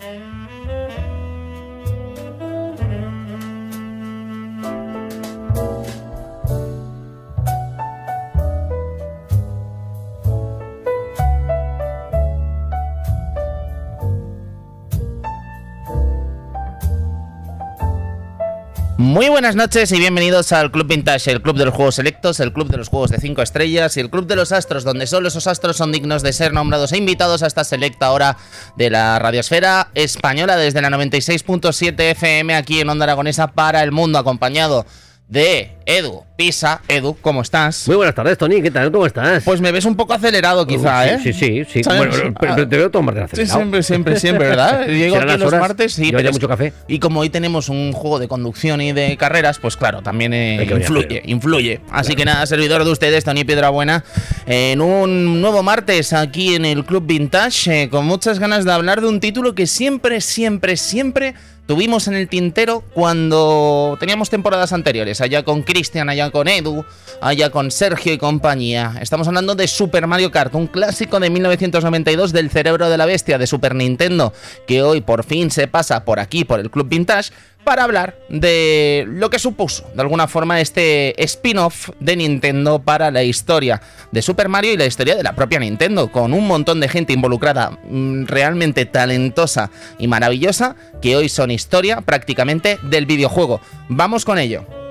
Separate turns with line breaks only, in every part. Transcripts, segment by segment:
Mm-hmm. Muy buenas noches y bienvenidos al Club Vintage, el club de los juegos selectos, el club de los juegos de 5 estrellas y el club de los astros, donde solo esos astros son dignos de ser nombrados e invitados a esta selecta hora de la radiosfera española desde la 96.7 FM aquí en Onda Aragonesa para el mundo, acompañado de Edu Pisa. Edu, ¿cómo estás?
Muy buenas tardes, Tony. ¿Qué tal? ¿Cómo estás?
Pues me ves un poco acelerado, quizá,
sí,
¿eh?
Sí, sí, sí.
¿Sabes?
Bueno, pero, pero te veo todo
Sí, siempre, siempre, siempre, ¿verdad? Llego aquí los martes sí, es-
mucho café.
Y como hoy tenemos un juego de conducción y de carreras, pues claro, también eh, influye, influye. Así que nada, servidor de ustedes, Tony Piedrabuena, en un nuevo martes aquí en el Club Vintage, eh, con muchas ganas de hablar de un título que siempre, siempre, siempre tuvimos en el tintero cuando teníamos temporadas anteriores, allá con Cristian, allá con Edu, allá con Sergio y compañía. Estamos hablando de Super Mario Kart, un clásico de 1992 del cerebro de la bestia de Super Nintendo, que hoy por fin se pasa por aquí, por el Club Vintage, para hablar de lo que supuso, de alguna forma, este spin-off de Nintendo para la historia de Super Mario y la historia de la propia Nintendo, con un montón de gente involucrada mm, realmente talentosa y maravillosa, que hoy son historia prácticamente del videojuego. Vamos con ello.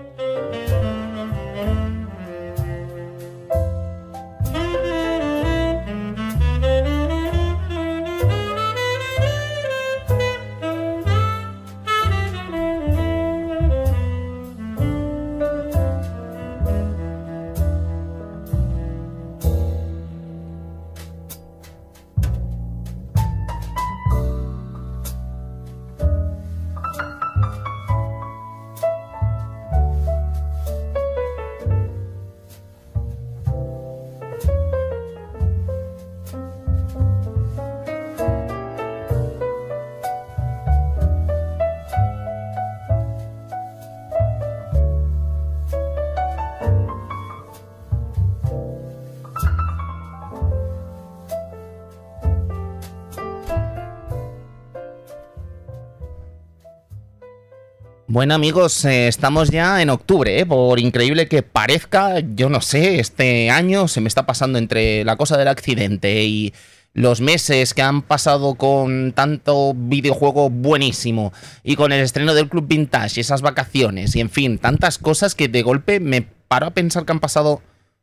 Bueno amigos, eh, estamos ya en octubre, ¿eh? por increíble que parezca, yo no sé, este año se me está pasando entre la cosa del accidente y los meses que han pasado con tanto videojuego buenísimo y con el estreno del Club Vintage y esas vacaciones y en fin, tantas cosas que de golpe me paro a pensar que han pasado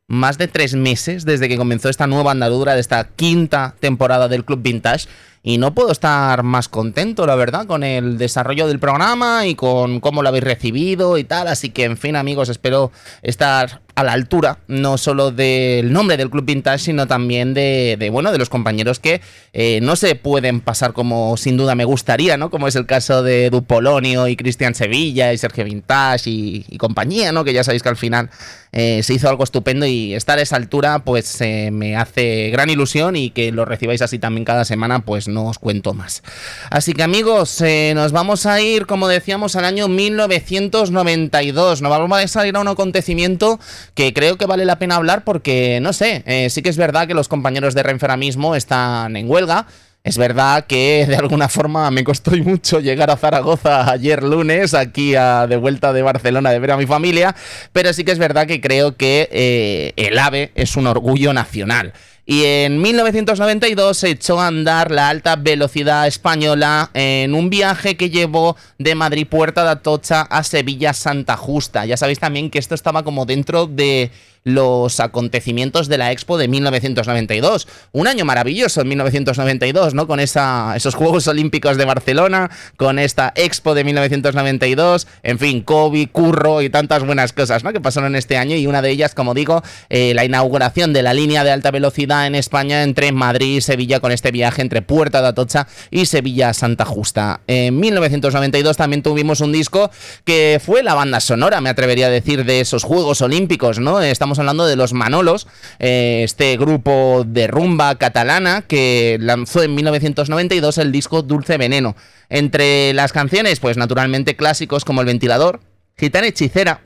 más de tres meses desde que comenzó esta nueva andadura de esta quinta temporada del Club Vintage y no puedo estar más contento, la verdad, con el desarrollo del programa y con cómo lo habéis recibido y tal. Así que, en fin, amigos, espero estar a la altura, no solo del nombre del Club Vintage, sino también de, bueno, de los compañeros que eh, no se pueden pasar como sin duda me gustaría, ¿no? Como es el caso de Edu Polonio y Cristian Sevilla y Sergio Vintage y, y compañía, ¿no? Que ya sabéis que al final eh, se hizo algo estupendo y estar a esa altura, pues eh, me hace gran ilusión y que lo recibáis así también cada semana, pues no os cuento más. Así que amigos, eh, nos vamos a ir, como decíamos, al año 1992. Nos vamos a ir a un acontecimiento que creo que vale la pena hablar porque, no sé, sí que es verdad que los compañeros de Renfera mismo están en huelga. Es verdad que de alguna forma me costó mucho llegar a Zaragoza ayer lunes, aquí a, de vuelta de Barcelona de ver a mi familia, pero sí que es verdad que creo que eh, el AVE es un orgullo nacional. Y en 1992 se echó a andar la alta velocidad española en un viaje que llevó de Madrid Puerta de Atocha a Sevilla Santa Justa. Ya sabéis también que esto estaba como dentro de los acontecimientos de la Expo de 1992. Un año maravilloso en 1992, ¿no? Con esa, esos Juegos Olímpicos de Barcelona, con esta Expo de 1992, en fin, COVID, curro y tantas buenas cosas, ¿no? Que pasaron este año y una de ellas, como digo, eh, la inauguración de la línea de alta velocidad en España entre Madrid y Sevilla con este viaje entre Puerta de Atocha y Sevilla Santa Justa. En 1992 también tuvimos un disco que fue la banda sonora, me atrevería a decir, de esos Juegos Olímpicos, ¿no? Estamos hablando de los Manolos, eh, este grupo de rumba catalana que lanzó en 1992 el disco Dulce Veneno. Entre las canciones, pues naturalmente clásicos como El Ventilador, Gitana Hechicera,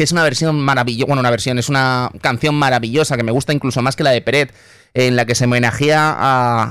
que es una versión maravillosa, bueno, una versión, es una canción maravillosa que me gusta incluso más que la de Peret, en la que se homenajea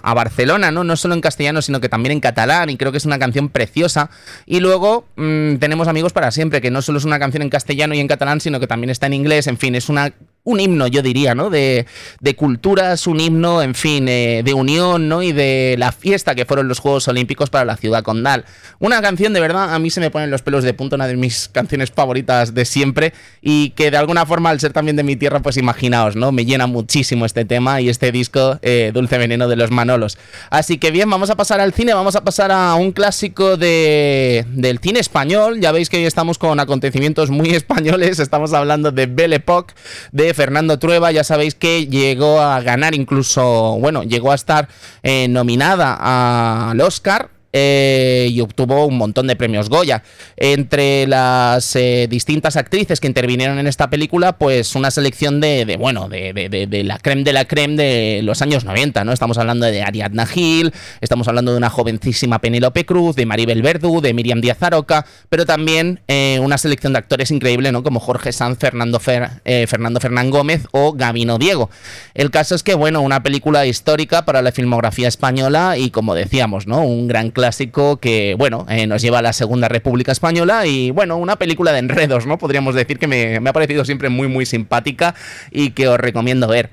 a, Barcelona, ¿no? No solo en castellano, sino que también en catalán, y creo que es una canción preciosa. Y luego mm, tenemos Amigos para siempre, que no solo es una canción en castellano y en catalán, sino que también está en inglés, en fin, es una un himno, yo diría, ¿no? De, de culturas, un himno, en fin, eh, de unión, ¿no? Y de la fiesta que fueron los Juegos Olímpicos para la ciudad condal. Una canción, de verdad, a mí se me ponen los pelos de punta, una de mis canciones favoritas de siempre y que de alguna forma, al ser también de mi tierra, pues imaginaos, ¿no? Me llena muchísimo este tema y este disco, eh, Dulce Veneno de los Manolos. Así que bien, vamos a pasar al cine, vamos a pasar a un clásico de, del cine español. Ya veis que hoy estamos con acontecimientos muy españoles, estamos hablando de Belle Époque, de Fernando Trueba, ya sabéis que llegó a ganar incluso, bueno, llegó a estar eh, nominada al Oscar eh, y obtuvo un montón de premios Goya. Entre las eh, distintas actrices que intervinieron en esta película, pues una selección de, bueno, de, la creme de la creme de los años 90, ¿no? Estamos hablando de Ariadna Gil, estamos hablando de una jovencísima Penélope Cruz, de Maribel Verdú, de Miriam Díaz Aroca, pero también eh, una selección de actores increíble, ¿no? Como Jorge Sanz, Fernando, Fernando Fernán Gómez o Gabino Diego. El caso es que, bueno, una película histórica para la filmografía española y, como decíamos, ¿no? Un gran clásico que, bueno, eh, nos lleva a la Segunda República Española y, bueno, una película de enredos, ¿no? Podríamos decir que me, me ha parecido siempre muy, muy simpática y que os recomiendo ver.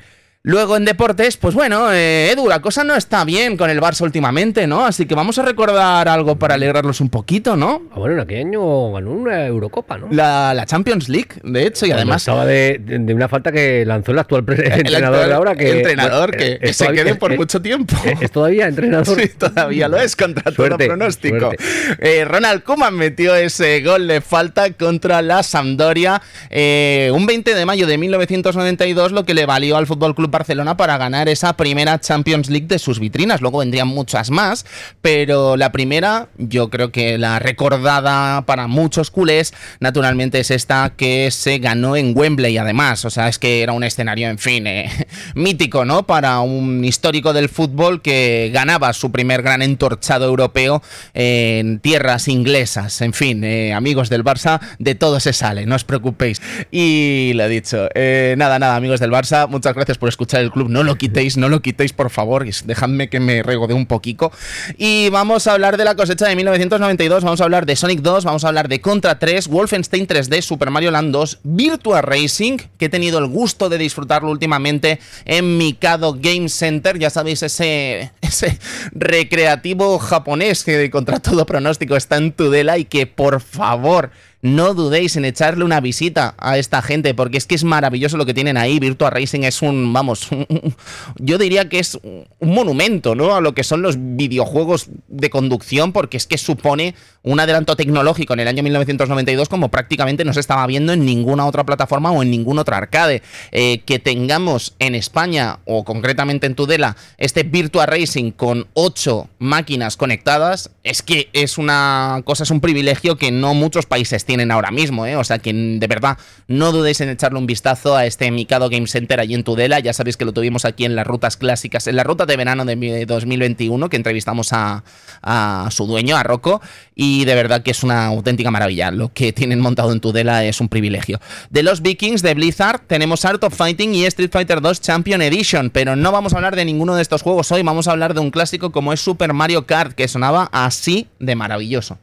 Luego en deportes, pues bueno, eh, Edu, la cosa no está bien con el Barça últimamente, ¿no? Así que vamos a recordar algo para alegrarlos un poquito, ¿no?
Ah, bueno, en aquel año ganó una Eurocopa, ¿no?
La, Champions League, de hecho, y además.
Estaba de, una falta que lanzó el actual entrenador de ahora. Que,
entrenador que, se quede por mucho tiempo.
Es, todavía entrenador.
Sí, todavía lo es, contra todo pronóstico. Eh, Ronald Koeman metió ese gol de falta contra la Sampdoria eh, un 20 de mayo de 1992, lo que le valió al Fútbol Club Barcelona para ganar esa primera Champions League de sus vitrinas. Luego vendrían muchas más, pero la primera, yo creo que la recordada para muchos culés, naturalmente es esta que se ganó en Wembley, además. O sea, es que era un escenario, en fin, eh, mítico, ¿no? Para un histórico del fútbol que ganaba su primer gran entorchado europeo en tierras inglesas. En fin, eh, amigos del Barça, de todo se sale, no os preocupéis. Y lo dicho. Eh, nada, nada, amigos del Barça, muchas gracias por escuchar el club. No lo quitéis, no lo quitéis, por favor. Dejadme que me regode un poquito. Y vamos a hablar de la cosecha de 1992. Vamos a hablar de Sonic 2, vamos a hablar de Contra 3, Wolfenstein 3D, Super Mario Land 2, Virtua Racing, que he tenido el gusto de disfrutarlo últimamente en Mikado Game Center. Ya sabéis, ese, ese recreativo japonés que contra todo pronóstico está en Tudela y que por favor no dudéis en echarle una visita a esta gente, porque es que es maravilloso lo que tienen ahí. Virtua Racing es un, vamos, yo diría que es un monumento, ¿no? A lo que son los videojuegos de conducción, porque es que supone un adelanto tecnológico en el año 1992 como prácticamente no se estaba viendo en ninguna otra plataforma o en ningún otro arcade. Eh, que tengamos en España, o concretamente en Tudela, este Virtua Racing con 8 máquinas conectadas, es que es una cosa, es un privilegio que no muchos países tienen ahora mismo, ¿eh? O sea que de verdad no dudéis en echarle un vistazo a este Mikado Game Center allí en Tudela. Ya sabéis que lo tuvimos aquí en las rutas clásicas, en la ruta de verano de 2021, que entrevistamos a, a su dueño, a Rocco, y de verdad que es una auténtica maravilla. Lo que tienen montado en Tudela es un privilegio. De los Vikings de Blizzard tenemos Art of Fighting y Street Fighter 2 Champion Edition, pero no vamos a hablar de ninguno de estos juegos hoy, vamos a hablar de un clásico como es Super Mario Kart, que sonaba así de maravilloso.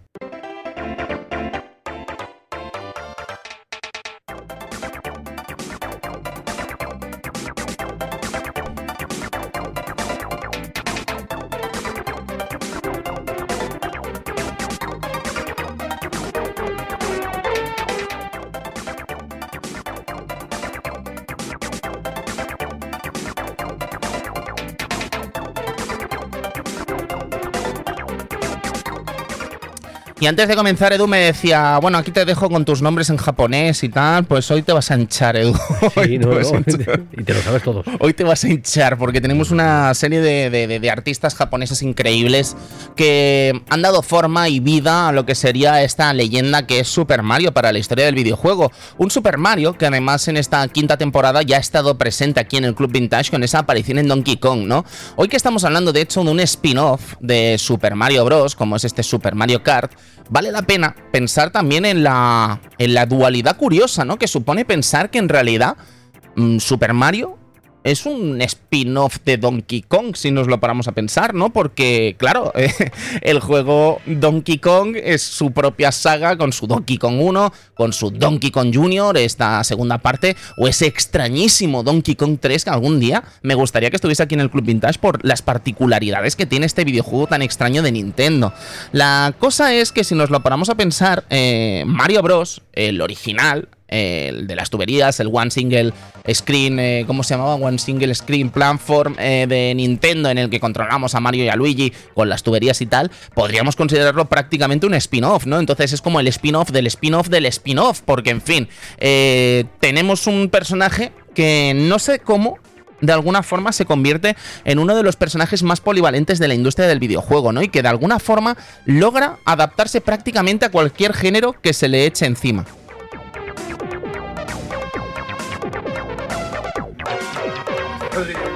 Y antes de comenzar, Edu me decía, bueno, aquí te dejo con tus nombres en japonés y tal, pues hoy te vas a hinchar, Edu.
Sí, no, y te lo sabes todo.
Hoy te vas a hinchar porque tenemos una serie de, artistas japoneses increíbles que han dado forma y vida a lo que sería esta leyenda que es Super Mario para la historia del videojuego. Un Super Mario que además en esta quinta temporada ya ha estado presente aquí en el Club Vintage con esa aparición en Donkey Kong, ¿no? Hoy que estamos hablando de hecho de un spin-off de Super Mario Bros., como es este Super Mario Kart, vale la pena pensar también en la, en la dualidad curiosa, ¿no? Que supone pensar que en realidad mm, Super Mario es un spin-off de Donkey Kong, si nos lo paramos a pensar, ¿no? Porque, claro, el juego Donkey Kong es su propia saga con su Donkey Kong 1, con su Donkey Kong Jr., esta segunda parte, o ese extrañísimo Donkey Kong 3 que algún día me gustaría que estuviese aquí en el Club Vintage por las particularidades que tiene este videojuego tan extraño de Nintendo. La cosa es que si nos lo paramos a pensar, eh, Mario Bros., el original, el de las tuberías, el One Single Screen, eh, ¿cómo se llamaba? One Single Screen Platform eh, de Nintendo en el que controlamos a Mario y a Luigi con las tuberías y tal, podríamos considerarlo prácticamente un spin-off, ¿no? Entonces es como el spin-off del spin-off del spin-off, porque en fin, eh, tenemos un personaje que no sé cómo, de alguna forma se convierte en uno de los personajes más polivalentes de la industria del videojuego, ¿no? Y que de alguna forma logra adaptarse prácticamente a cualquier género que se le eche encima. Could.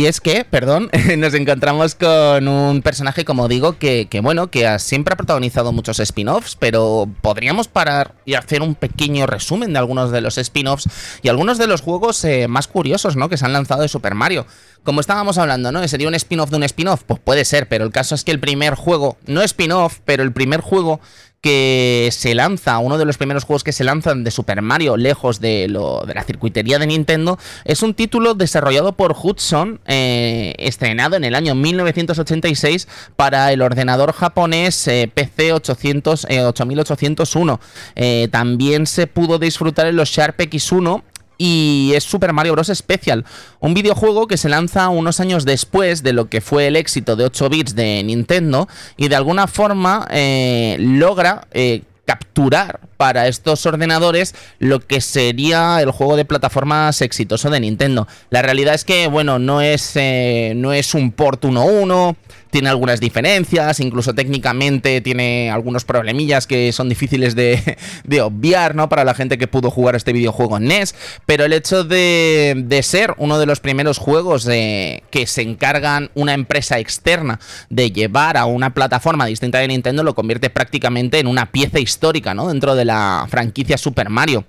Y es que, perdón, nos encontramos con un personaje, como digo, que, bueno, que siempre ha protagonizado muchos spin-offs, pero podríamos parar y hacer un pequeño resumen de algunos de los spin-offs y algunos de los juegos eh, más curiosos, ¿no? Que se han lanzado de Super Mario. Como estábamos hablando, ¿no? ¿Sería un spin-off de un spin-off? Pues puede ser, pero el caso es que el primer juego, no spin-off, pero el primer juego que se lanza, uno de los primeros juegos que se lanzan de Super Mario, lejos de, lo, de la circuitería de Nintendo, es un título desarrollado por Hudson, eh, estrenado en el año 1986 para el ordenador japonés PC 800, 8801. Eh, también se pudo disfrutar en los Sharp X1 y es Super Mario Bros. Special, un videojuego que se lanza unos años después de lo que fue el éxito de 8 bits de Nintendo y de alguna forma eh, logra eh, capturar para estos ordenadores lo que sería el juego de plataformas exitoso de Nintendo. La realidad es que, bueno, no es, eh, no es un port 1.1 tiene algunas diferencias, incluso técnicamente tiene algunos problemillas que son difíciles de, obviar, ¿no? Para la gente que pudo jugar este videojuego en NES, pero el hecho de, ser uno de los primeros juegos de, que se encargan una empresa externa de llevar a una plataforma distinta de Nintendo lo convierte prácticamente en una pieza histórica, ¿no? Dentro de la franquicia Super Mario.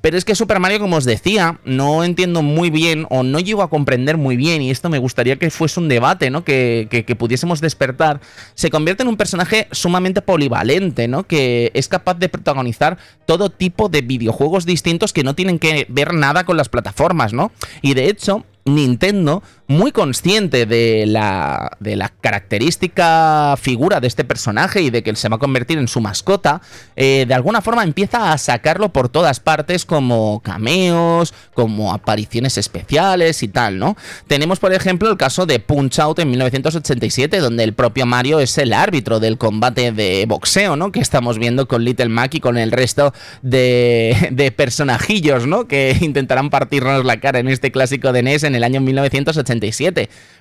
Pero es que Super Mario, como os decía, no entiendo muy bien o no llego a comprender muy bien, y esto me gustaría que fuese un debate, ¿no? Que, que, que despertar, se convierte en un personaje sumamente polivalente, ¿no? Que es capaz de protagonizar todo tipo de videojuegos distintos que no tienen que ver nada con las plataformas, ¿no? Y de hecho, Nintendo, muy consciente de la, de la característica figura de este personaje y de que él se va a convertir en su mascota, eh, de alguna forma empieza a sacarlo por todas partes como cameos, como apariciones especiales y tal, ¿no? Tenemos, por ejemplo, el caso de Punch Out en 1987, donde el propio Mario es el árbitro del combate de boxeo, ¿no? Que estamos viendo con Little Mac y con el resto de, personajillos, ¿no? Que intentarán partirnos la cara en este clásico de NES en el año 1987.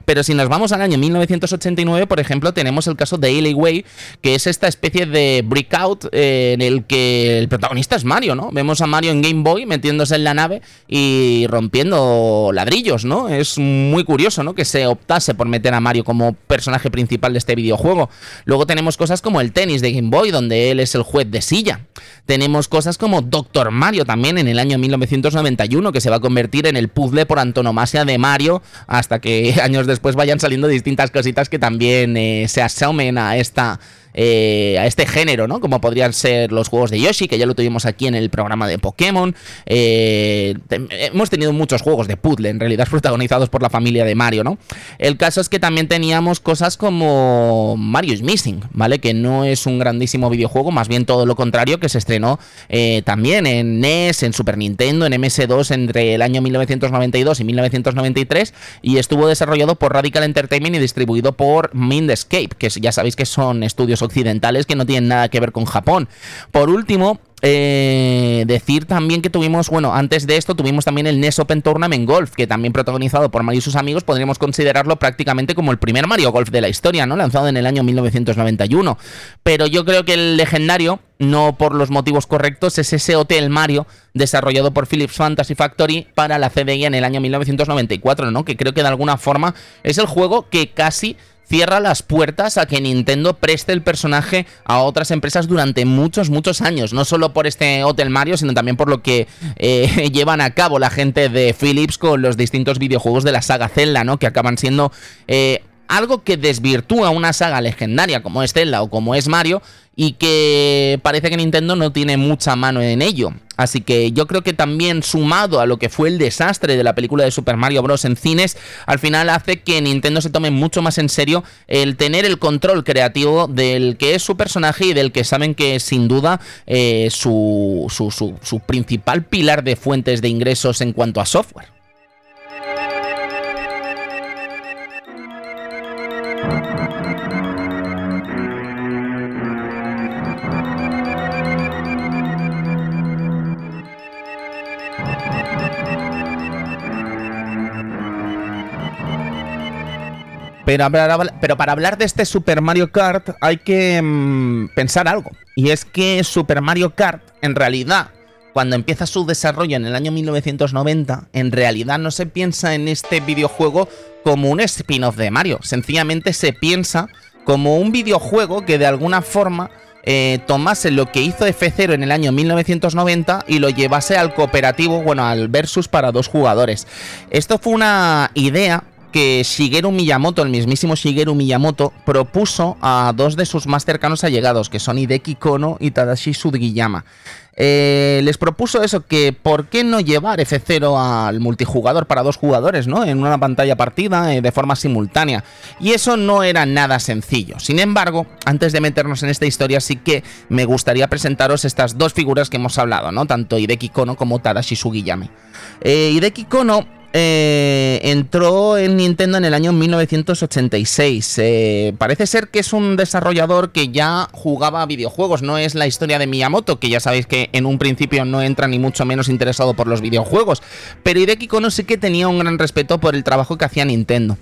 Pero si nos vamos al año 1989, por ejemplo, tenemos el caso de Way, que es esta especie de breakout eh, en el que el protagonista es Mario, ¿no? Vemos a Mario en Game Boy metiéndose en la nave y rompiendo ladrillos, ¿no? Es muy curioso, ¿no? Que se optase por meter a Mario como personaje principal de este videojuego. Luego tenemos cosas como el tenis de Game Boy, donde él es el juez de silla. Tenemos cosas como Doctor Mario también en el año 1991, que se va a convertir en el puzzle por antonomasia de Mario, hasta que años después vayan saliendo distintas cositas que también eh, se asomen a esta eh, a este género, ¿no? Como podrían ser los juegos de Yoshi, que ya lo tuvimos aquí en el programa de Pokémon. Eh, hemos tenido muchos juegos de puzzle, en realidad protagonizados por la familia de Mario, ¿no? El caso es que también teníamos cosas como Mario is Missing, ¿vale? Que no es un grandísimo videojuego, más bien todo lo contrario, que se estrenó eh, también en NES, en Super Nintendo, en MS2 entre el año 1992 y 1993 y estuvo desarrollado por Radical Entertainment y distribuido por Mindscape, que ya sabéis que son estudios occidentales que no tienen nada que ver con Japón. Por último, eh, decir también que tuvimos, bueno, antes de esto tuvimos también el NES Open Tournament Golf, que también protagonizado por Mario y sus amigos, podríamos considerarlo prácticamente como el primer Mario Golf de la historia, ¿no? Lanzado en el año 1991. Pero yo creo que el legendario, no por los motivos correctos, es ese Hotel Mario desarrollado por Philips Fantasy Factory para la CDI en el año 1994, ¿no? Que creo que de alguna forma es el juego que casi cierra las puertas a que Nintendo preste el personaje a otras empresas durante muchos, muchos años. No solo por este Hotel Mario, sino también por lo que eh, llevan a cabo la gente de Philips con los distintos videojuegos de la saga Zelda, ¿no? Que acaban siendo... Eh, algo que desvirtúa una saga legendaria como es Zelda o como es Mario y que parece que Nintendo no tiene mucha mano en ello. Así que yo creo que también sumado a lo que fue el desastre de la película de Super Mario Bros. en cines, al final hace que Nintendo se tome mucho más en serio el tener el control creativo del que es su personaje y del que saben que es sin duda eh, su, su, su principal pilar de fuentes de ingresos en cuanto a software. Pero, para hablar de este Super Mario Kart hay que mm, pensar algo. Y es que Super Mario Kart, en realidad, cuando empieza su desarrollo en el año 1990, en realidad no se piensa en este videojuego como un spin-off de Mario. Sencillamente se piensa como un videojuego que de alguna forma eh, tomase lo que hizo F0 en el año 1990 y lo llevase al cooperativo, bueno, al versus para dos jugadores. Esto fue una idea que Shigeru Miyamoto, el mismísimo Shigeru Miyamoto, propuso a dos de sus más cercanos allegados, que son Hideki Kono y Tadashi Sugiyama. Eh, les propuso eso, que por qué no llevar F0 al multijugador para dos jugadores, ¿no? En una pantalla partida eh, de forma simultánea. Y eso no era nada sencillo. Sin embargo, antes de meternos en esta historia, sí que me gustaría presentaros estas dos figuras que hemos hablado, ¿no? Tanto Hideki Kono como Tadashi Sugiyama. Eh, Hideki Kono eh, entró en Nintendo en el año 1986. Eh, parece ser que es un desarrollador que ya jugaba videojuegos, no es la historia de Miyamoto, que ya sabéis que en un principio no entra ni mucho menos interesado por los videojuegos, pero Hideki Kono sí que tenía un gran respeto por el trabajo que hacía Nintendo.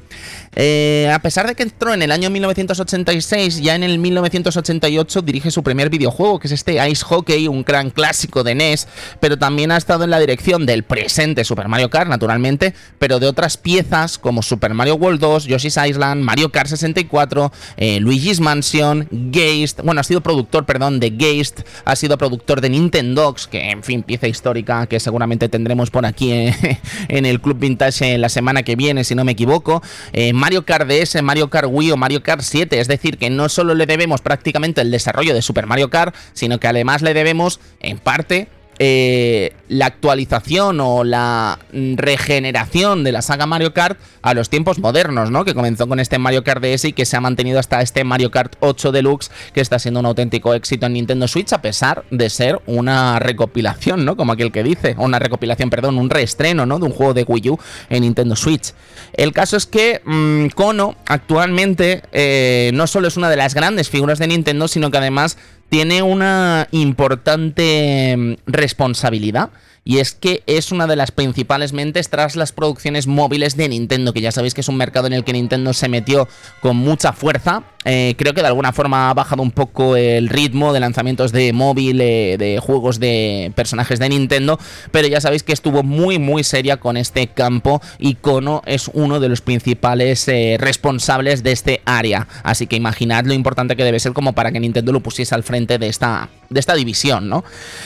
Eh, a pesar de que entró en el año 1986, ya en el 1988 dirige su primer videojuego, que es este Ice Hockey, un gran clásico de NES, pero también ha estado en la dirección del presente Super Mario Kart, naturalmente pero de otras piezas como Super Mario World 2, Yoshi's Island, Mario Kart 64, eh, Luigi's Mansion, Geist, bueno, ha sido productor, perdón, de Geist, ha sido productor de Nintendogs, que en fin, pieza histórica que seguramente tendremos por aquí eh, en el Club Vintage la semana que viene, si no me equivoco, eh, Mario Kart DS, Mario Kart Wii o Mario Kart 7, es decir, que no solo le debemos prácticamente el desarrollo de Super Mario Kart, sino que además le debemos, en parte, eh, la actualización o la regeneración de la saga Mario Kart a los tiempos modernos, ¿no? Que comenzó con este Mario Kart DS y que se ha mantenido hasta este Mario Kart 8 Deluxe, que está siendo un auténtico éxito en Nintendo Switch, a pesar de ser una recopilación, ¿no? Como aquel que dice, una recopilación, perdón, un reestreno, ¿no? De un juego de Wii U en Nintendo Switch. El caso es que mmm, Kono actualmente eh, no solo es una de las grandes figuras de Nintendo, sino que además tiene una importante mm, responsabilidad y es que es una de las principales mentes tras las producciones móviles de Nintendo, que ya sabéis que es un mercado en el que Nintendo se metió con mucha fuerza. Eh, creo que de alguna forma ha bajado un poco el ritmo de lanzamientos de móvil, eh, de juegos de personajes de Nintendo, pero ya sabéis que estuvo muy muy seria con este campo y Kono es uno de los principales eh, responsables de este área. Así que imaginad lo importante que debe ser como para que Nintendo lo pusiese al frente de esta, de esta división, ¿no?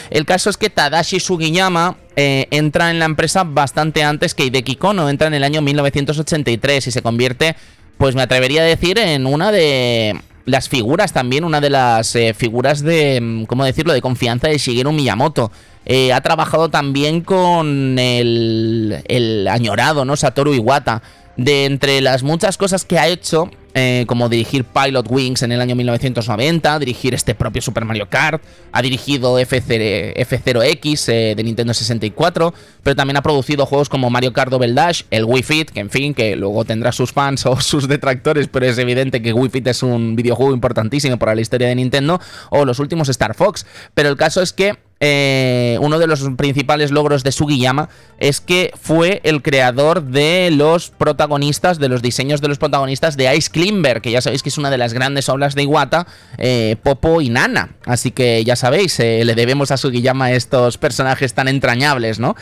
El caso es que Tadashi Sugiyama eh, entra en la empresa bastante antes que Hideki Kono, entra en el año 1983 y se convierte, pues me atrevería a decir, en una de las figuras también, una de las eh, figuras de, mm, ¿cómo decirlo?, de confianza de Shigeru Miyamoto. Eh, ha trabajado también con el, el añorado, ¿no? Satoru Iwata. De entre las muchas cosas que ha hecho, eh, como dirigir Pilot Wings en el año 1990, dirigir este propio Super Mario Kart, ha dirigido F0, x eh, de Nintendo 64, pero también ha producido juegos como Mario Kart Double Dash, el Wii Fit, que en fin, que luego tendrá sus fans o sus detractores, pero es evidente que Wii Fit es un videojuego importantísimo para la historia de Nintendo, o los últimos Star Fox. Pero el caso es que eh, uno de los principales logros de Sugiyama es que fue el creador de los protagonistas, de los diseños de los protagonistas de Ice Climber, que ya sabéis que es una de las grandes obras de Iwata, eh, Popo y Nana. Así que ya sabéis, eh, le debemos a Sugiyama estos personajes tan entrañables, ¿no?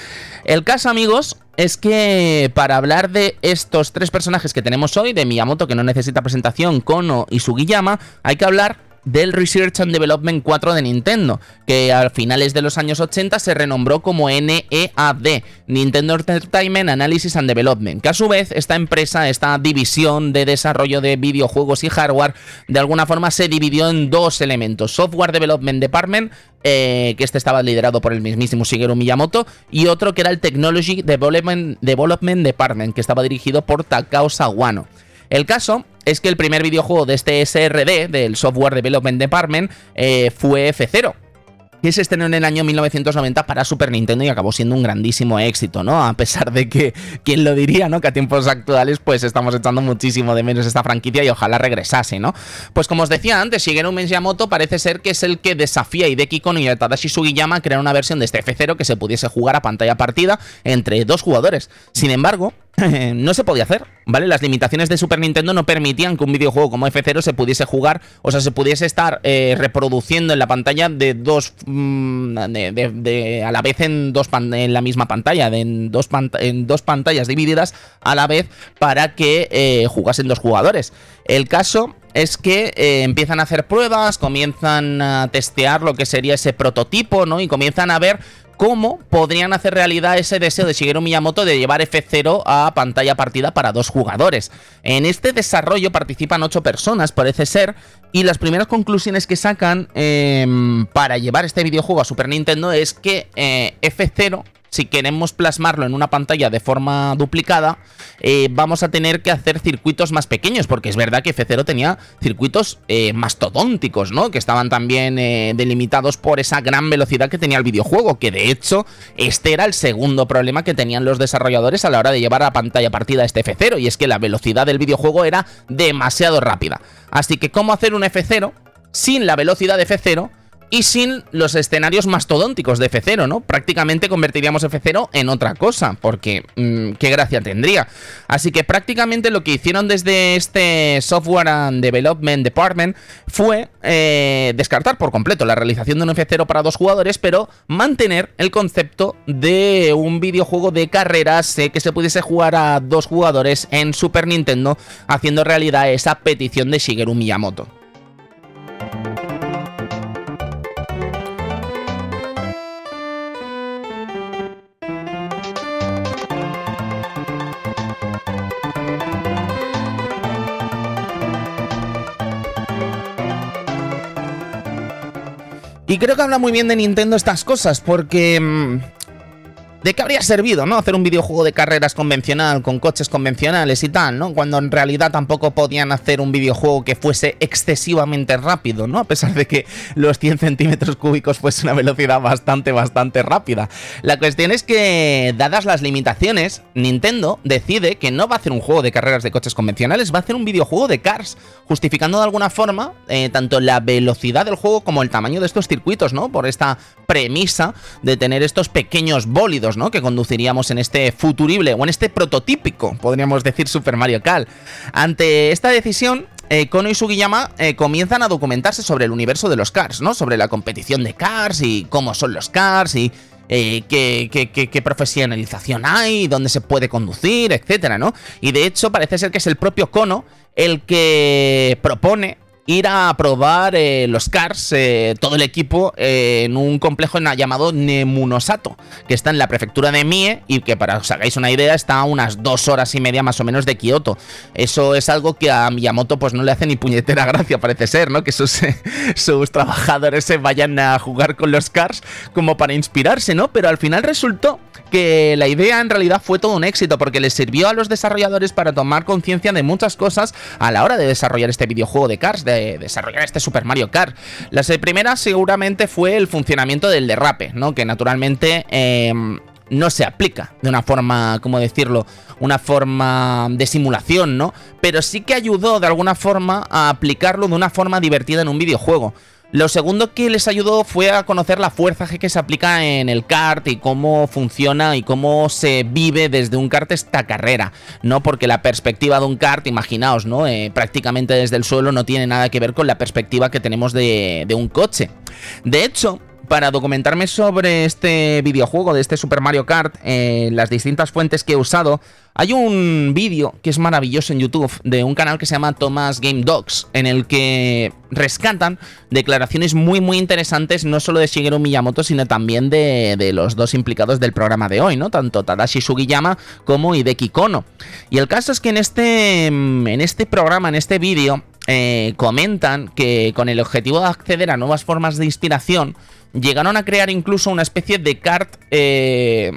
El caso, amigos, es que para hablar de estos tres personajes que tenemos hoy, de Miyamoto, que no necesita presentación, Kono y Sugiyama, hay que hablar del Research and Development 4 de Nintendo, que a finales de los años 80 se renombró como NEAD, Nintendo Entertainment Analysis and Development, que a su vez esta empresa, esta división de desarrollo de videojuegos y hardware, de alguna forma se dividió en dos elementos, Software Development Department, eh, que este estaba liderado por el mismísimo Shigeru Miyamoto, y otro que era el Technology Development, Development Department, que estaba dirigido por Takao Sawano. El caso es que el primer videojuego de este SRD, del Software Development Department, eh, fue F0, que se estrenó en el año 1990 para Super Nintendo y acabó siendo un grandísimo éxito, ¿no? A pesar de que, ¿quién lo diría, ¿no? Que a tiempos actuales pues estamos echando muchísimo de menos esta franquicia y ojalá regresase, ¿no? Pues como os decía antes, Shigeru Miyamoto parece ser que es el que desafía Hideki Kono y Tadashi Sugiyama a crear una versión de este F0 que se pudiese jugar a pantalla partida entre dos jugadores. Sin embargo, no se podía hacer, ¿vale? Las limitaciones de Super Nintendo no permitían que un videojuego como F0 se pudiese jugar, o sea, se pudiese estar eh, reproduciendo en la pantalla de dos. Mm, de, a la vez en, dos en la misma pantalla, de en, dos en dos pantallas divididas a la vez para que eh, jugasen dos jugadores. El caso es que eh, empiezan a hacer pruebas, comienzan a testear lo que sería ese prototipo, ¿no? Y comienzan a ver cómo podrían hacer realidad ese deseo de Shigeru Miyamoto de llevar F0 a pantalla partida para dos jugadores. En este desarrollo participan ocho personas, parece ser, y las primeras conclusiones que sacan em, para llevar este videojuego a Super Nintendo es que eh, F0 si queremos plasmarlo en una pantalla de forma duplicada, eh, vamos a tener que hacer circuitos más pequeños, porque es verdad que F0 tenía circuitos eh, mastodónticos, ¿no? Que estaban también eh, delimitados por esa gran velocidad que tenía el videojuego, que de hecho este era el segundo problema que tenían los desarrolladores a la hora de llevar a pantalla partida este F0, y es que la velocidad del videojuego era demasiado rápida. Así que, ¿cómo hacer un F0 sin la velocidad de F0? Y sin los escenarios mastodónticos de F0, ¿no? Prácticamente convertiríamos F0 en otra cosa, porque mm, qué gracia tendría. Así que prácticamente lo que hicieron desde este Software and Development Department fue eh, descartar por completo la realización de un F0 para dos jugadores, pero mantener el concepto de un videojuego de carreras eh, que se pudiese jugar a dos jugadores en Super Nintendo, haciendo realidad esa petición de Shigeru Miyamoto. Y creo que habla muy bien de Nintendo estas cosas, porque mm, ¿De qué habría servido, no? Hacer un videojuego de carreras convencional, con coches convencionales y tal, ¿no? Cuando en realidad tampoco podían hacer un videojuego que fuese excesivamente rápido, ¿no? A pesar de que los 100 centímetros cúbicos fuese una velocidad bastante, bastante rápida. La cuestión es que, dadas las limitaciones, Nintendo decide que no va a hacer un juego de carreras de coches convencionales, va a hacer un videojuego de cars, justificando de alguna forma eh, tanto la velocidad del juego como el tamaño de estos circuitos, ¿no? Por esta premisa de tener estos pequeños bólidos que conduciríamos en este futurible o en este prototípico, podríamos decir, Super Mario Kart. Ante esta decisión, eh, Kono y Sugiyama eh, comienzan a documentarse sobre el universo de los cars, ¿no? Sobre la competición de cars y cómo son los cars y eh, qué, qué, profesionalización hay, dónde se puede conducir, etcétera, ¿no? Y de hecho parece ser que es el propio Kono el que propone ir a probar eh, los cars, eh, todo el equipo, eh, en un complejo llamado Nemunosato, que está en la prefectura de Mie y que para os hagáis una idea está a unas dos horas y media más o menos de Kioto. Eso es algo que a Miyamoto pues no le hace ni puñetera gracia, parece ser, ¿no? Que sus, sus trabajadores se vayan a jugar con los cars como para inspirarse, ¿no? Pero al final resultó que la idea en realidad fue todo un éxito porque les sirvió a los desarrolladores para tomar conciencia de muchas cosas a la hora de desarrollar este videojuego de Cars, de desarrollar este Super Mario Kart. La primera seguramente fue el funcionamiento del derrape, ¿no? Que naturalmente em, no se aplica de una forma, ¿cómo decirlo? Una forma de simulación, ¿no? Pero sí que ayudó de alguna forma a aplicarlo de una forma divertida en un videojuego. Lo segundo que les ayudó fue a conocer la fuerza que se aplica en el kart y cómo funciona y cómo se vive desde un kart esta carrera, ¿no? Porque la perspectiva de un kart, imaginaos, ¿no? Eh, prácticamente desde el suelo no tiene nada que ver con la perspectiva que tenemos de, un coche. De hecho, para documentarme sobre este videojuego de este Super Mario Kart, eh, las distintas fuentes que he usado, hay un vídeo que es maravilloso en YouTube de un canal que se llama Thomas Game Dogs, en el que rescatan declaraciones muy muy interesantes no solo de Shigeru Miyamoto, sino también de, los dos implicados del programa de hoy, ¿no? Tanto Tadashi Sugiyama como Hideki Kono. Y el caso es que en este, en este programa, en este vídeo, eh, comentan que con el objetivo de acceder a nuevas formas de inspiración, llegaron a crear incluso una especie de kart eh,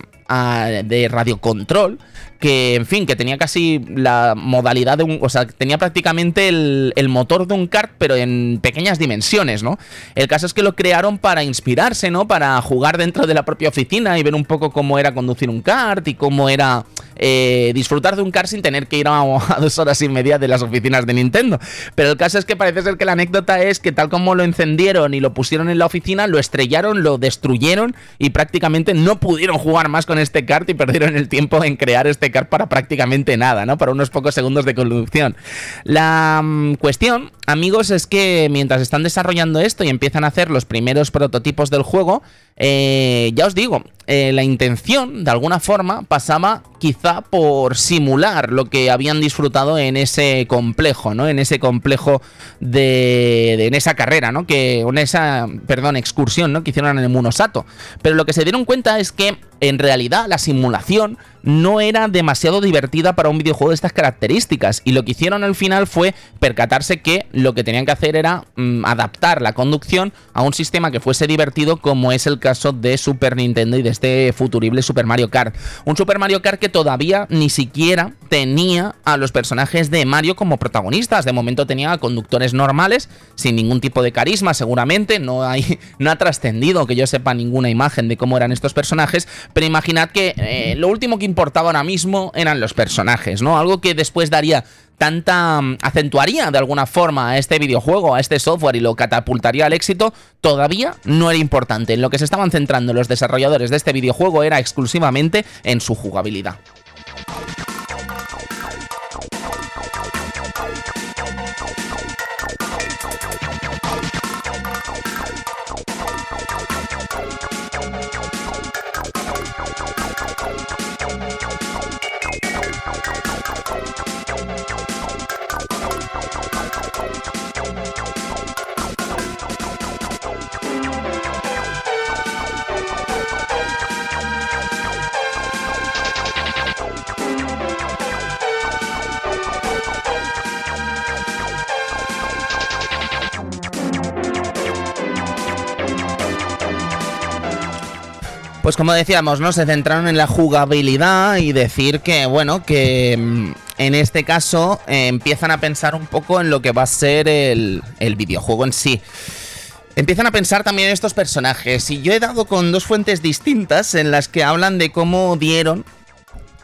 de radiocontrol que, en fin, que tenía casi la modalidad de un... O sea, tenía prácticamente el, motor de un kart, pero en pequeñas dimensiones, ¿no? El caso es que lo crearon para inspirarse, ¿no? Para jugar dentro de la propia oficina y ver un poco cómo era conducir un kart y cómo era eh, disfrutar de un kart sin tener que ir a, dos horas y media de las oficinas de Nintendo. Pero el caso es que parece ser que la anécdota es que tal como lo encendieron y lo pusieron en la oficina, lo estrellaron, lo destruyeron y prácticamente no pudieron jugar más con este kart y perdieron el tiempo en crear este para prácticamente nada, ¿no? Para unos pocos segundos de conducción. La mm, cuestión, amigos, es que mientras están desarrollando esto y empiezan a hacer los primeros prototipos del juego, eh, ya os digo, eh, la intención, de alguna forma, pasaba quizá por simular lo que habían disfrutado en ese complejo, ¿no? En ese complejo de, en esa carrera, ¿no? Que, en esa, perdón, excursión, ¿no? Que hicieron en el Munosato. Pero lo que se dieron cuenta es que, en realidad, la simulación no era demasiado divertida para un videojuego de estas características. Y lo que hicieron al final fue percatarse que lo que tenían que hacer era mm, adaptar la conducción a un sistema que fuese divertido, como es el caso de Super Nintendo y de este futurible Super Mario Kart. Un Super Mario Kart que todavía ni siquiera tenía a los personajes de Mario como protagonistas. De momento tenía conductores normales, sin ningún tipo de carisma, seguramente. No, hay, no ha trascendido que yo sepa ninguna imagen de cómo eran estos personajes. Pero imaginad que eh, lo último que importaba ahora mismo eran los personajes, ¿no? Algo que después daría tanta mm, acentuaría de alguna forma a este videojuego, a este software y lo catapultaría al éxito, todavía no era importante. En lo que se estaban centrando los desarrolladores de este videojuego era exclusivamente en su jugabilidad. Pues como decíamos, ¿no? Se centraron en la jugabilidad y decir que, bueno, que mm, en este caso eh, empiezan a pensar un poco en lo que va a ser el, videojuego en sí. Empiezan a pensar también en estos personajes. Y yo he dado con dos fuentes distintas en las que hablan de cómo dieron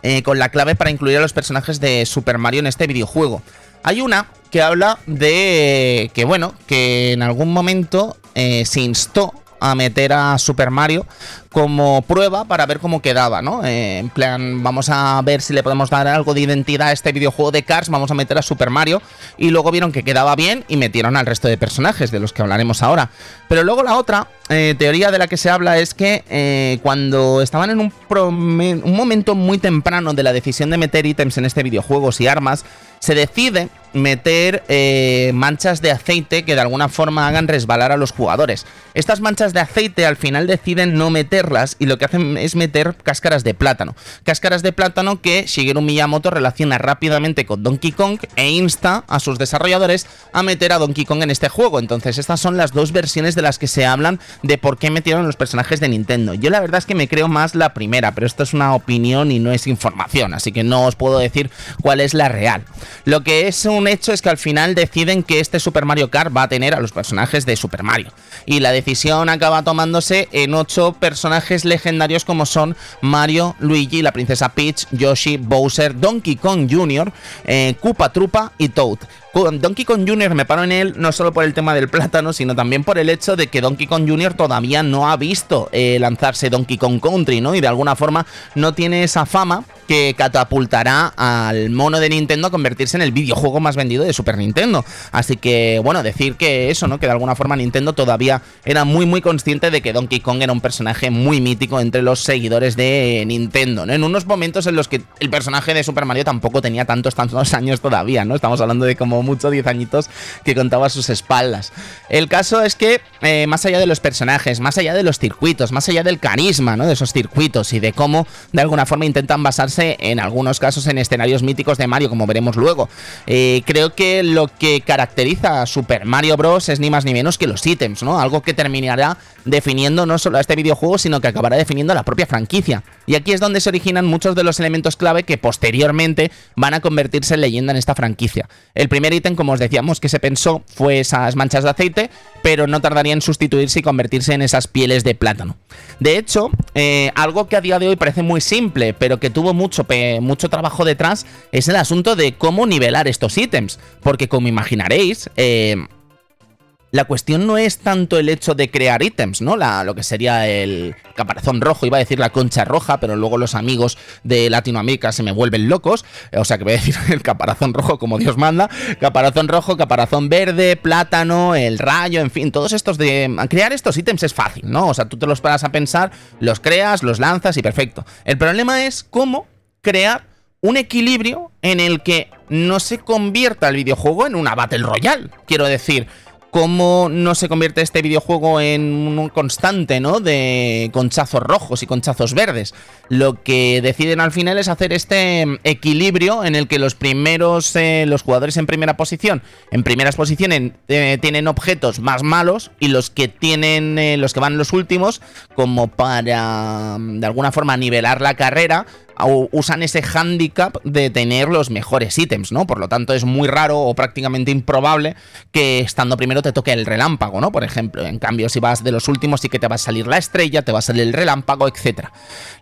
eh, con la clave para incluir a los personajes de Super Mario en este videojuego. Hay una que habla de que, bueno, que en algún momento eh, se instó a meter a Super Mario como prueba para ver cómo quedaba, ¿no? Eh, en plan, vamos a ver si le podemos dar algo de identidad a este videojuego de Cars, vamos a meter a Super Mario y luego vieron que quedaba bien y metieron al resto de personajes de los que hablaremos ahora. Pero luego la otra eh, teoría de la que se habla es que eh, cuando estaban en un, un momento muy temprano de la decisión de meter ítems en este videojuego y armas, se decide meter eh, manchas de aceite que de alguna forma hagan resbalar a los jugadores. Estas manchas de aceite al final deciden no meterlas y lo que hacen es meter cáscaras de plátano. Cáscaras de plátano que Shigeru Miyamoto relaciona rápidamente con Donkey Kong e insta a sus desarrolladores a meter a Donkey Kong en este juego. Entonces estas son las dos versiones de las que se hablan de por qué metieron los personajes de Nintendo. Yo la verdad es que me creo más la primera, pero esto es una opinión y no es información, así que no os puedo decir cuál es la real. Lo que es un hecho es que al final deciden que este Super Mario Kart va a tener a los personajes de Super Mario. Y la decisión acaba tomándose en ocho personajes legendarios como son Mario, Luigi, la princesa Peach, Yoshi, Bowser, Donkey Kong Jr., eh, Koopa Troopa y Toad. Donkey Kong Jr. me paro en él no solo por el tema del plátano, sino también por el hecho de que Donkey Kong Jr. todavía no ha visto eh, lanzarse Donkey Kong Country, ¿no? Y de alguna forma no tiene esa fama que catapultará al mono de Nintendo a convertirse en el videojuego más vendido de Super Nintendo. Así que, bueno, decir que eso, ¿no? Que de alguna forma Nintendo todavía era muy, muy consciente de que Donkey Kong era un personaje muy mítico entre los seguidores de Nintendo, ¿no? En unos momentos en los que el personaje de Super Mario tampoco tenía tantos, tantos años todavía, ¿no? Estamos hablando de como mucho 10 añitos que contaba a sus espaldas. El caso es que, eh, más allá de los personajes, más allá de los circuitos, más allá del carisma. De esos circuitos y de cómo de alguna forma intentan basarse en algunos casos en escenarios míticos de Mario, como veremos luego. Eh, creo que lo que caracteriza a Super Mario Bros. es ni más ni menos que los ítems, ¿no? Algo que terminará definiendo no solo a este videojuego, sino que acabará definiendo a la propia franquicia. Y aquí es donde se originan muchos de los elementos clave que posteriormente van a convertirse en leyenda en esta franquicia. El primer ítem, como os decíamos, que se pensó fue esas manchas de aceite, pero no tardaría en sustituirse y convertirse en esas pieles de plátano. De hecho, eh, algo que a día de hoy parece muy simple, pero que tuvo mucho, mucho trabajo detrás, es el asunto de cómo nivelar estos ítems. Porque como imaginaréis, eh, la cuestión no es tanto el hecho de crear ítems, ¿no? La, lo que sería el caparazón rojo, iba a decir la concha roja, pero luego los amigos de Latinoamérica se me vuelven locos, o sea que voy a decir el caparazón rojo como Dios manda, caparazón rojo, caparazón verde, plátano, el rayo, en fin, todos estos de... Crear estos ítems es fácil, ¿no? O sea, tú te los paras a pensar, los creas, los lanzas y perfecto. El problema es cómo crear un equilibrio en el que no se convierta el videojuego en una Battle Royale. Quiero decir, cómo no se convierte este videojuego en un constante, ¿no? De conchazos rojos y conchazos verdes. Lo que deciden al final es hacer este equilibrio en el que los primeros, eh, los jugadores en primera posición, en primeras posiciones eh, tienen objetos más malos y los que tienen, eh, los que van los últimos, como para de alguna forma nivelar la carrera, usan ese handicap de tener los mejores ítems, ¿no? Por lo tanto, es muy raro o prácticamente improbable que estando primero te toque el relámpago, ¿no? Por ejemplo, en cambio, si vas de los últimos, sí que te va a salir la estrella, te va a salir el relámpago, etc.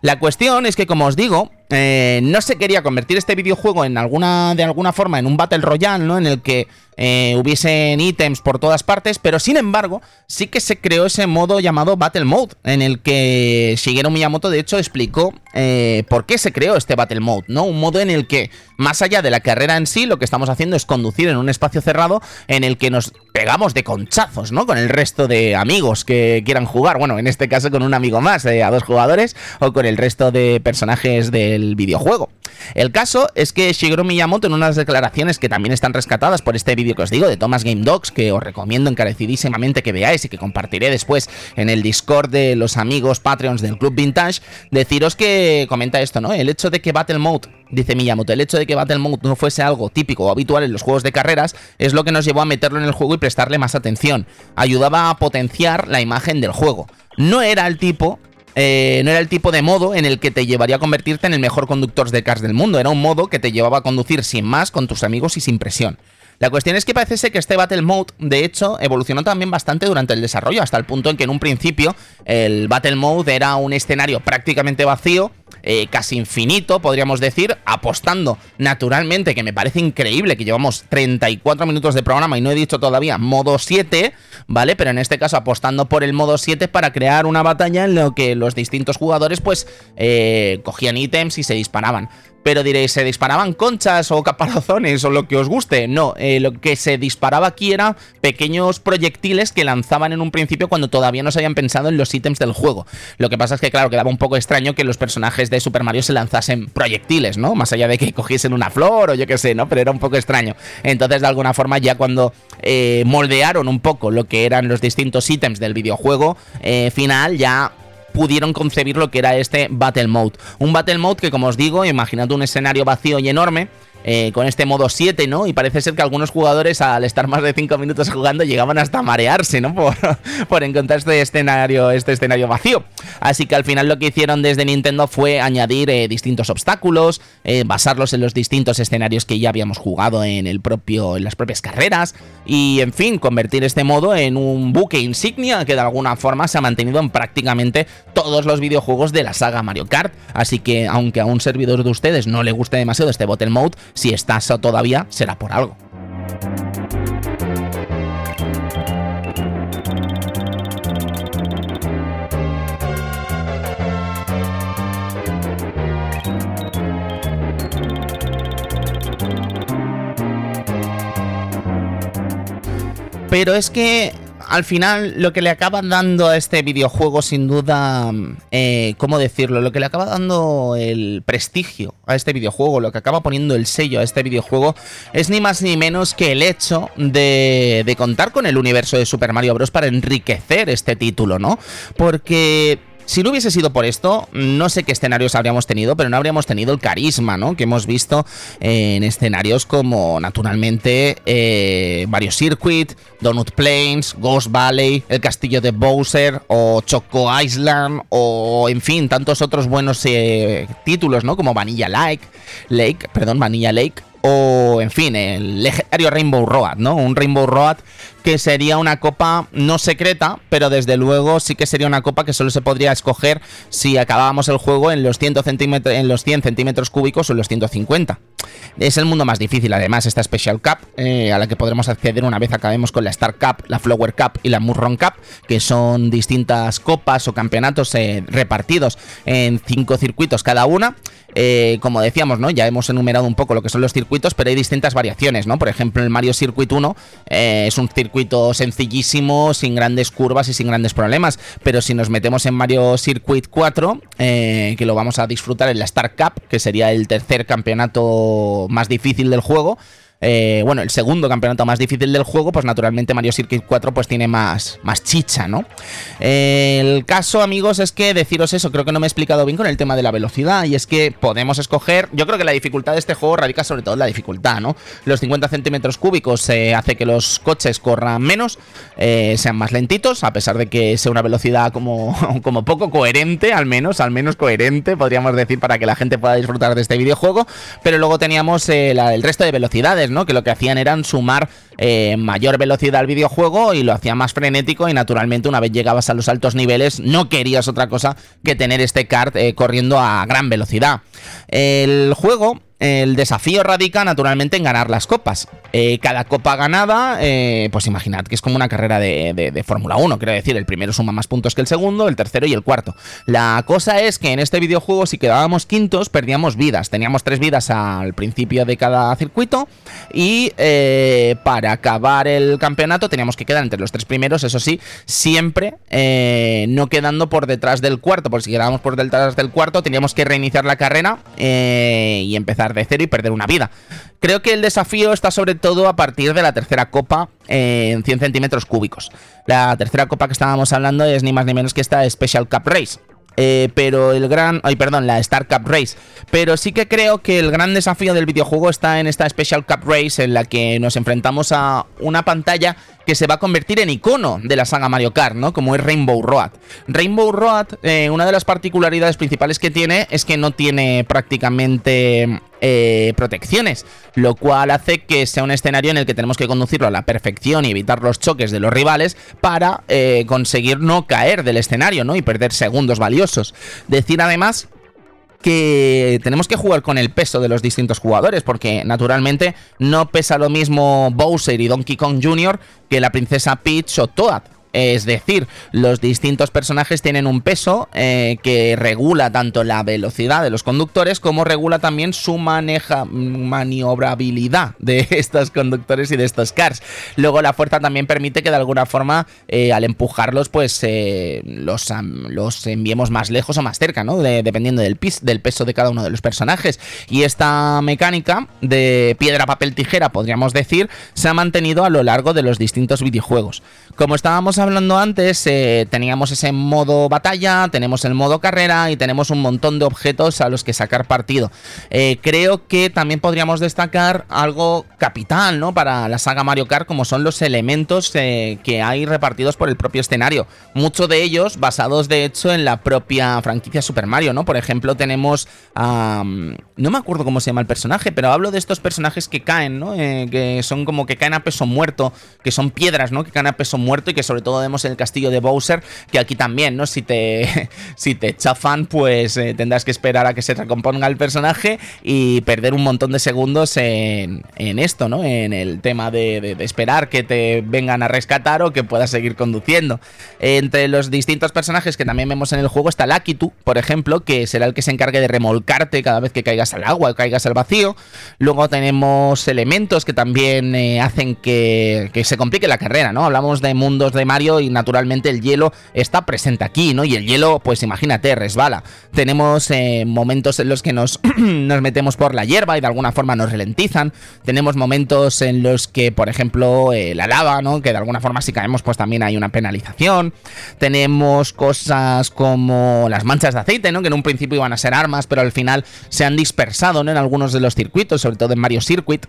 La cuestión es que, como os digo, eh, no se quería convertir este videojuego en alguna, de alguna forma en un Battle Royale, ¿no? En el que eh, hubiesen ítems por todas partes, pero sin embargo, sí que se creó ese modo llamado Battle Mode, en el que Shigeru Miyamoto de hecho explicó eh, por qué se creó este Battle Mode, ¿no? Un modo en el que, más allá de la carrera en sí, lo que estamos haciendo es conducir en un espacio cerrado en el que nos pegamos de conchazos, ¿no? Con el resto de amigos que quieran jugar, bueno, en este caso con un amigo más, a dos jugadores, o con el resto de personajes del videojuego. El caso es que Shigeru Miyamoto en unas declaraciones que también están rescatadas por este vídeo que os digo de Thomas Game Dogs, que os recomiendo encarecidísimamente que veáis y que compartiré después en el Discord de los amigos Patreons del Club Vintage, deciros que comenta esto, ¿no? El hecho de que Battle Mode dice Miyamoto, el hecho de que Battle Mode no fuese algo típico o habitual en los juegos de carreras es lo que nos llevó a meterlo en el juego y prestarle más atención. Ayudaba a potenciar la imagen del juego. No era el tipo eh, no era el tipo de modo en el que te llevaría a convertirte en el mejor conductor de cars del mundo, era un modo que te llevaba a conducir sin más, con tus amigos y sin presión. La cuestión es que parece ser que este Battle Mode, de hecho, evolucionó también bastante durante el desarrollo, hasta el punto en que en un principio el Battle Mode era un escenario prácticamente vacío, eh, casi infinito, podríamos decir, apostando naturalmente, que me parece increíble que llevamos 34 minutos de programa y no he dicho todavía modo 7, ¿vale? Pero en este caso apostando por el modo 7 para crear una batalla en la que los distintos jugadores pues eh, cogían ítems y se disparaban. Pero diréis, ¿se disparaban conchas o caparazones o lo que os guste? No, eh, lo que se disparaba aquí era pequeños proyectiles que lanzaban en un principio cuando todavía no se habían pensado en los ítems del juego. Lo que pasa es que, claro, quedaba un poco extraño que los personajes de Super Mario se lanzasen proyectiles, ¿no? Más allá de que cogiesen una flor o yo qué sé, ¿no? Pero era un poco extraño. Entonces, de alguna forma, ya cuando eh, moldearon un poco lo que eran los distintos ítems del videojuego eh, final, ya pudieron concebir lo que era este Battle Mode. Un Battle Mode que, como os digo, imaginad un escenario vacío y enorme, eh, con este modo 7, ¿no? Y parece ser que algunos jugadores al estar más de 5 minutos jugando llegaban hasta marearse, ¿no? Por, por encontrar este escenario, este escenario vacío. Así que al final lo que hicieron desde Nintendo fue añadir eh, distintos obstáculos, eh, basarlos en los distintos escenarios que ya habíamos jugado en el propio, en las propias carreras y en fin, convertir este modo en un buque insignia que de alguna forma se ha mantenido en prácticamente todos los videojuegos de la saga Mario Kart. Así que aunque a un servidor de ustedes no le guste demasiado este Battle Mode, si estás todavía, será por algo. Pero es que al final lo que le acaba dando a este videojuego, sin duda, eh, ¿cómo decirlo? Lo que le acaba dando el prestigio a este videojuego, lo que acaba poniendo el sello a este videojuego, es ni más ni menos que el hecho de, de contar con el universo de Super Mario Bros. para enriquecer este título, ¿no? Porque si no hubiese sido por esto, no sé qué escenarios habríamos tenido, pero no habríamos tenido el carisma, ¿no? Que hemos visto en escenarios como, naturalmente, eh, Mario Circuit, Donut Plains, Ghost Valley, el castillo de Bowser, o Choco Island, o, en fin, tantos otros buenos eh, títulos, ¿no? Como Vanilla Lake, Lake, perdón, Vanilla Lake, o en fin, el legendario Rainbow Road, ¿no? Un Rainbow Road que sería una copa no secreta, pero desde luego sí que sería una copa que solo se podría escoger si acabábamos el juego en los 100 centímetros, en los 100 centímetros cúbicos o en los 150. Es el mundo más difícil, además, esta Special Cup, eh, a la que podremos acceder una vez acabemos con la Star Cup, la Flower Cup y la Murron Cup, que son distintas copas o campeonatos eh, repartidos en cinco circuitos cada una. Eh, como decíamos, ¿no? Ya hemos enumerado un poco lo que son los circuitos, pero hay distintas variaciones, ¿no? Por ejemplo, el Mario Circuit 1 eh, es un circuito sencillísimo, sin grandes curvas y sin grandes problemas. Pero si nos metemos en Mario Circuit 4, eh, que lo vamos a disfrutar en la Star Cup, que sería el tercer campeonato más difícil del juego, eh, bueno, el segundo campeonato más difícil del juego, pues naturalmente Mario Circuit 4 pues tiene más, más chicha, ¿no? el caso, amigos, es que deciros eso, creo que no me he explicado bien con el tema de la velocidad, y es que podemos escoger, yo creo que la dificultad de este juego radica sobre todo en la dificultad, ¿no? Los 50 centímetros cúbicos eh, hace que los coches corran menos, eh, sean más lentitos, a pesar de que sea una velocidad como, como poco coherente, al menos, al menos coherente, podríamos decir, para que la gente pueda disfrutar de este videojuego, pero luego teníamos el resto de velocidades, que lo que hacían eran sumar eh, mayor velocidad al videojuego y lo hacía más frenético y naturalmente una vez llegabas a los altos niveles no querías otra cosa que tener este kart eh, corriendo a gran velocidad. El juego el desafío radica naturalmente en ganar las copas. Eh, cada copa ganada, eh, pues imaginad que es como una carrera de, Fórmula 1, quiero decir, el primero suma más puntos que el segundo, el tercero y el cuarto. La cosa es que en este videojuego si quedábamos quintos perdíamos vidas, teníamos tres vidas al principio de cada circuito y eh, para acabar el campeonato teníamos que quedar entre los tres primeros, eso sí, siempre no quedando por detrás del cuarto, porque si quedábamos por detrás del cuarto teníamos que reiniciar la carrera y empezar de cero y perder una vida. Creo que el desafío está sobre todo a partir de la tercera copa en 100 centímetros cúbicos. La tercera copa que estábamos hablando es ni más ni menos que esta Special Cup Race. Eh, pero el gran. Ay, perdón, la Star Cup Race. Pero sí que creo que el gran desafío del videojuego está en esta Special Cup Race en la que nos enfrentamos a una pantalla que se va a convertir en icono de la saga Mario Kart, ¿no? Como es Rainbow Road. Rainbow Road, eh, una de las particularidades principales que tiene es que no tiene prácticamente eh, protecciones, lo cual hace que sea un escenario en el que tenemos que conducirlo a la perfección y evitar los choques de los rivales para eh, conseguir no caer del escenario, ¿no? Y perder segundos valiosos. Decir además que tenemos que jugar con el peso de los distintos jugadores, porque naturalmente no pesa lo mismo Bowser y Donkey Kong Jr. que la princesa Peach o Toad. Es decir, los distintos personajes tienen un peso eh, que regula tanto la velocidad de los conductores como regula también su maneja, maniobrabilidad de estos conductores y de estos cars. Luego la fuerza también permite que de alguna forma eh, al empujarlos pues eh, los, enviemos más lejos o más cerca, ¿no? dependiendo del, del peso de cada uno de los personajes. Y esta mecánica de piedra, papel, tijera, podríamos decir, se ha mantenido a lo largo de los distintos videojuegos. Como estábamos hablando antes, eh, teníamos ese modo batalla, tenemos el modo carrera y tenemos un montón de objetos a los que sacar partido. Eh, creo que también podríamos destacar algo capital, ¿no? Para la saga Mario Kart, como son los elementos eh, que hay repartidos por el propio escenario. Muchos de ellos basados, de hecho, en la propia franquicia Super Mario, ¿no? Por ejemplo, tenemos. no me acuerdo cómo se llama el personaje, pero hablo de estos personajes que caen, ¿no? que son como que caen a peso muerto, que son piedras, ¿no? Que caen a peso muerto y que sobre todo vemos en el castillo de Bowser, que aquí también, ¿no? Si te, si te chafan, pues eh, tendrás que esperar a que se recomponga el personaje y perder un montón de segundos en, esto, ¿no? En el tema de, esperar que te vengan a rescatar o que puedas seguir conduciendo. Entre los distintos personajes que también vemos en el juego está Lakitu, por ejemplo, que será el que se encargue de remolcarte cada vez que caigas al agua o caigas al vacío. Luego tenemos elementos que también eh, hacen que, que se complique la carrera, ¿no? Hablamos de mundos de Mario y naturalmente el hielo está presente aquí, ¿no? Y el hielo, pues imagínate, resbala. Tenemos eh, momentos en los que nos, nos metemos por la hierba y de alguna forma nos ralentizan. Tenemos momentos en los que, por ejemplo, eh, la lava, ¿no? Que de alguna forma si caemos, pues también hay una penalización. Tenemos cosas como las manchas de aceite, ¿no? Que en un principio iban a ser armas, pero al final se han dispersado, ¿no? En algunos de los circuitos, sobre todo en Mario Circuit.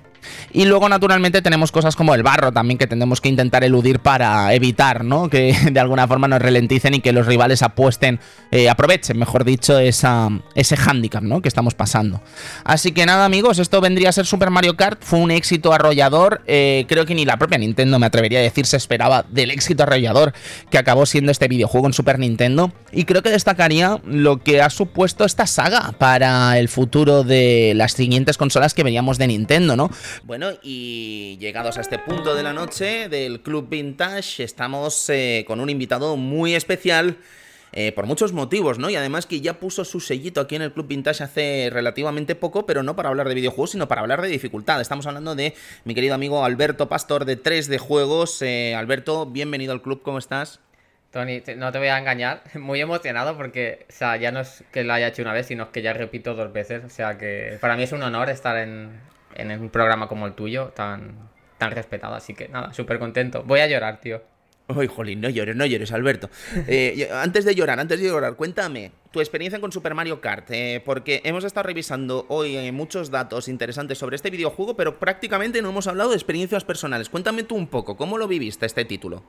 Y luego, naturalmente, tenemos cosas como el barro también que tenemos que intentar eludir para evitar, ¿no? Que de alguna forma nos ralenticen y que los rivales apuesten, eh, aprovechen, mejor dicho, ese handicap, ¿no? Que estamos pasando. Así que nada, amigos, esto vendría a ser Super Mario Kart. Fue un éxito arrollador. Eh, creo que ni la propia Nintendo, me atrevería a decir, se esperaba del éxito arrollador que acabó siendo este videojuego en Super Nintendo. Y creo que destacaría lo que ha supuesto esta saga para el futuro de las siguientes consolas que veníamos de Nintendo, ¿no? Bueno, y llegados a este punto de la noche del Club Vintage, estamos eh, con un invitado muy especial. Eh, por muchos motivos, ¿no? Y además que ya puso su sellito aquí en el Club Vintage hace relativamente poco, pero no para hablar de videojuegos, sino para hablar de dificultad. Estamos hablando de mi querido amigo Alberto Pastor de 3 de Juegos. Eh, Alberto, bienvenido al club, ¿cómo estás?
Tony, no te voy a engañar, muy emocionado porque, sea, ya no es que lo haya hecho una vez, sino que ya repito dos veces. O sea que para mí es un honor estar en, en un programa como el tuyo, tan, tan respetado. Así que nada, súper contento. Voy a llorar, tío.
Uy, jolín, no llores, no llores, Alberto. Eh, antes de llorar, antes de llorar, cuéntame tu experiencia con Super Mario Kart, eh, porque hemos estado revisando hoy eh, muchos datos interesantes sobre este videojuego, pero prácticamente no hemos hablado de experiencias personales. Cuéntame tú un poco, ¿cómo lo viviste este título?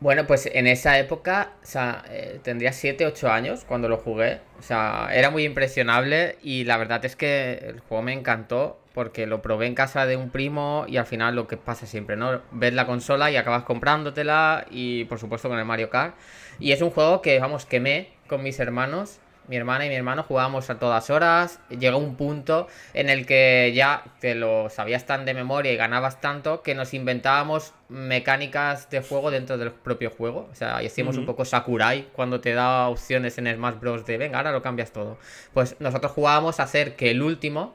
Bueno, pues en esa época, o sea, tendría 7, 8 años cuando lo jugué. O sea, era muy impresionable y la verdad es que el juego me encantó porque lo probé en casa de un primo y al final lo que pasa siempre, ¿no? Ves la consola y acabas comprándotela y por supuesto con el Mario Kart. Y es un juego que, vamos, quemé con mis hermanos. Mi hermana y mi hermano jugábamos a todas horas. Llegó un punto en el que ya te lo sabías tan de memoria y ganabas tanto que nos inventábamos mecánicas de juego dentro del propio juego. O sea, hicimos un poco Sakurai cuando te da opciones en Smash Bros. de venga, ahora lo cambias todo. Pues nosotros jugábamos a hacer que el último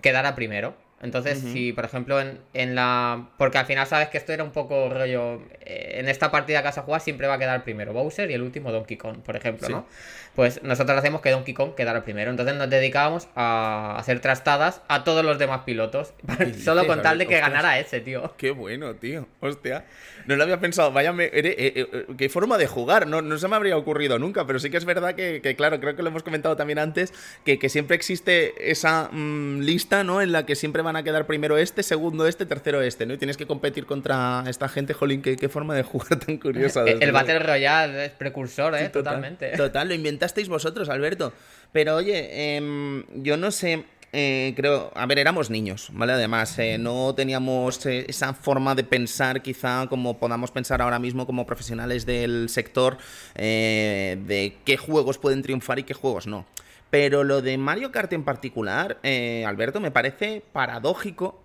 quedara primero. Entonces, si por ejemplo en, en, la. Porque al final sabes que esto era un poco rollo. Eh, en esta partida que vas a jugar siempre va a quedar primero Bowser y el último Donkey Kong, por ejemplo, ¿no? Pues nosotros hacemos que Donkey Kong quedara primero. Entonces nos dedicábamos a hacer trastadas a todos los demás pilotos. Solo con tal de que ganara ese, tío.
Qué bueno, tío. Hostia. No lo había pensado. Vaya, eh, eh, qué forma de jugar. No, no se me habría ocurrido nunca, pero sí que es verdad que, claro, creo que lo hemos comentado también antes, que, que siempre existe esa mm, lista, ¿no? En la que siempre van a quedar primero este, segundo este, tercero este, ¿no? Y tienes que competir contra esta gente, jolín, qué, qué forma de jugar tan curiosa.
el Battle Royale es precursor, ¿eh? Totalmente.
Total, lo inventasteis vosotros, Alberto. Pero oye, em, yo no sé eh, creo, a ver, éramos niños, ¿vale? Además, eh, no teníamos eh, esa forma de pensar quizá como podamos pensar ahora mismo como profesionales del sector de qué juegos pueden triunfar y qué juegos no. Pero lo de Mario Kart en particular, Alberto, me parece paradójico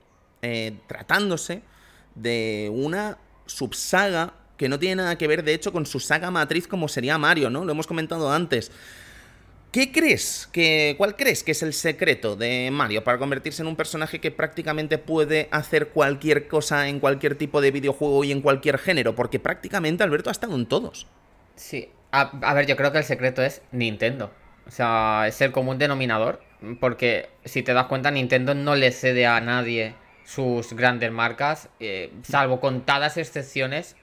tratándose de una subsaga que no tiene nada que ver, de hecho, con su saga matriz como sería Mario, ¿no? Lo hemos comentado antes. ¿Qué crees? Que, ¿Cuál crees que es el secreto de Mario para convertirse en un personaje que prácticamente puede hacer cualquier cosa en cualquier tipo de videojuego y en cualquier género? Porque prácticamente Alberto ha estado en todos.
Sí. A, ver, yo creo que el secreto es Nintendo. O sea, es el común denominador. Porque si te das cuenta, Nintendo no le cede a nadie sus grandes marcas, eh, salvo contadas excepciones,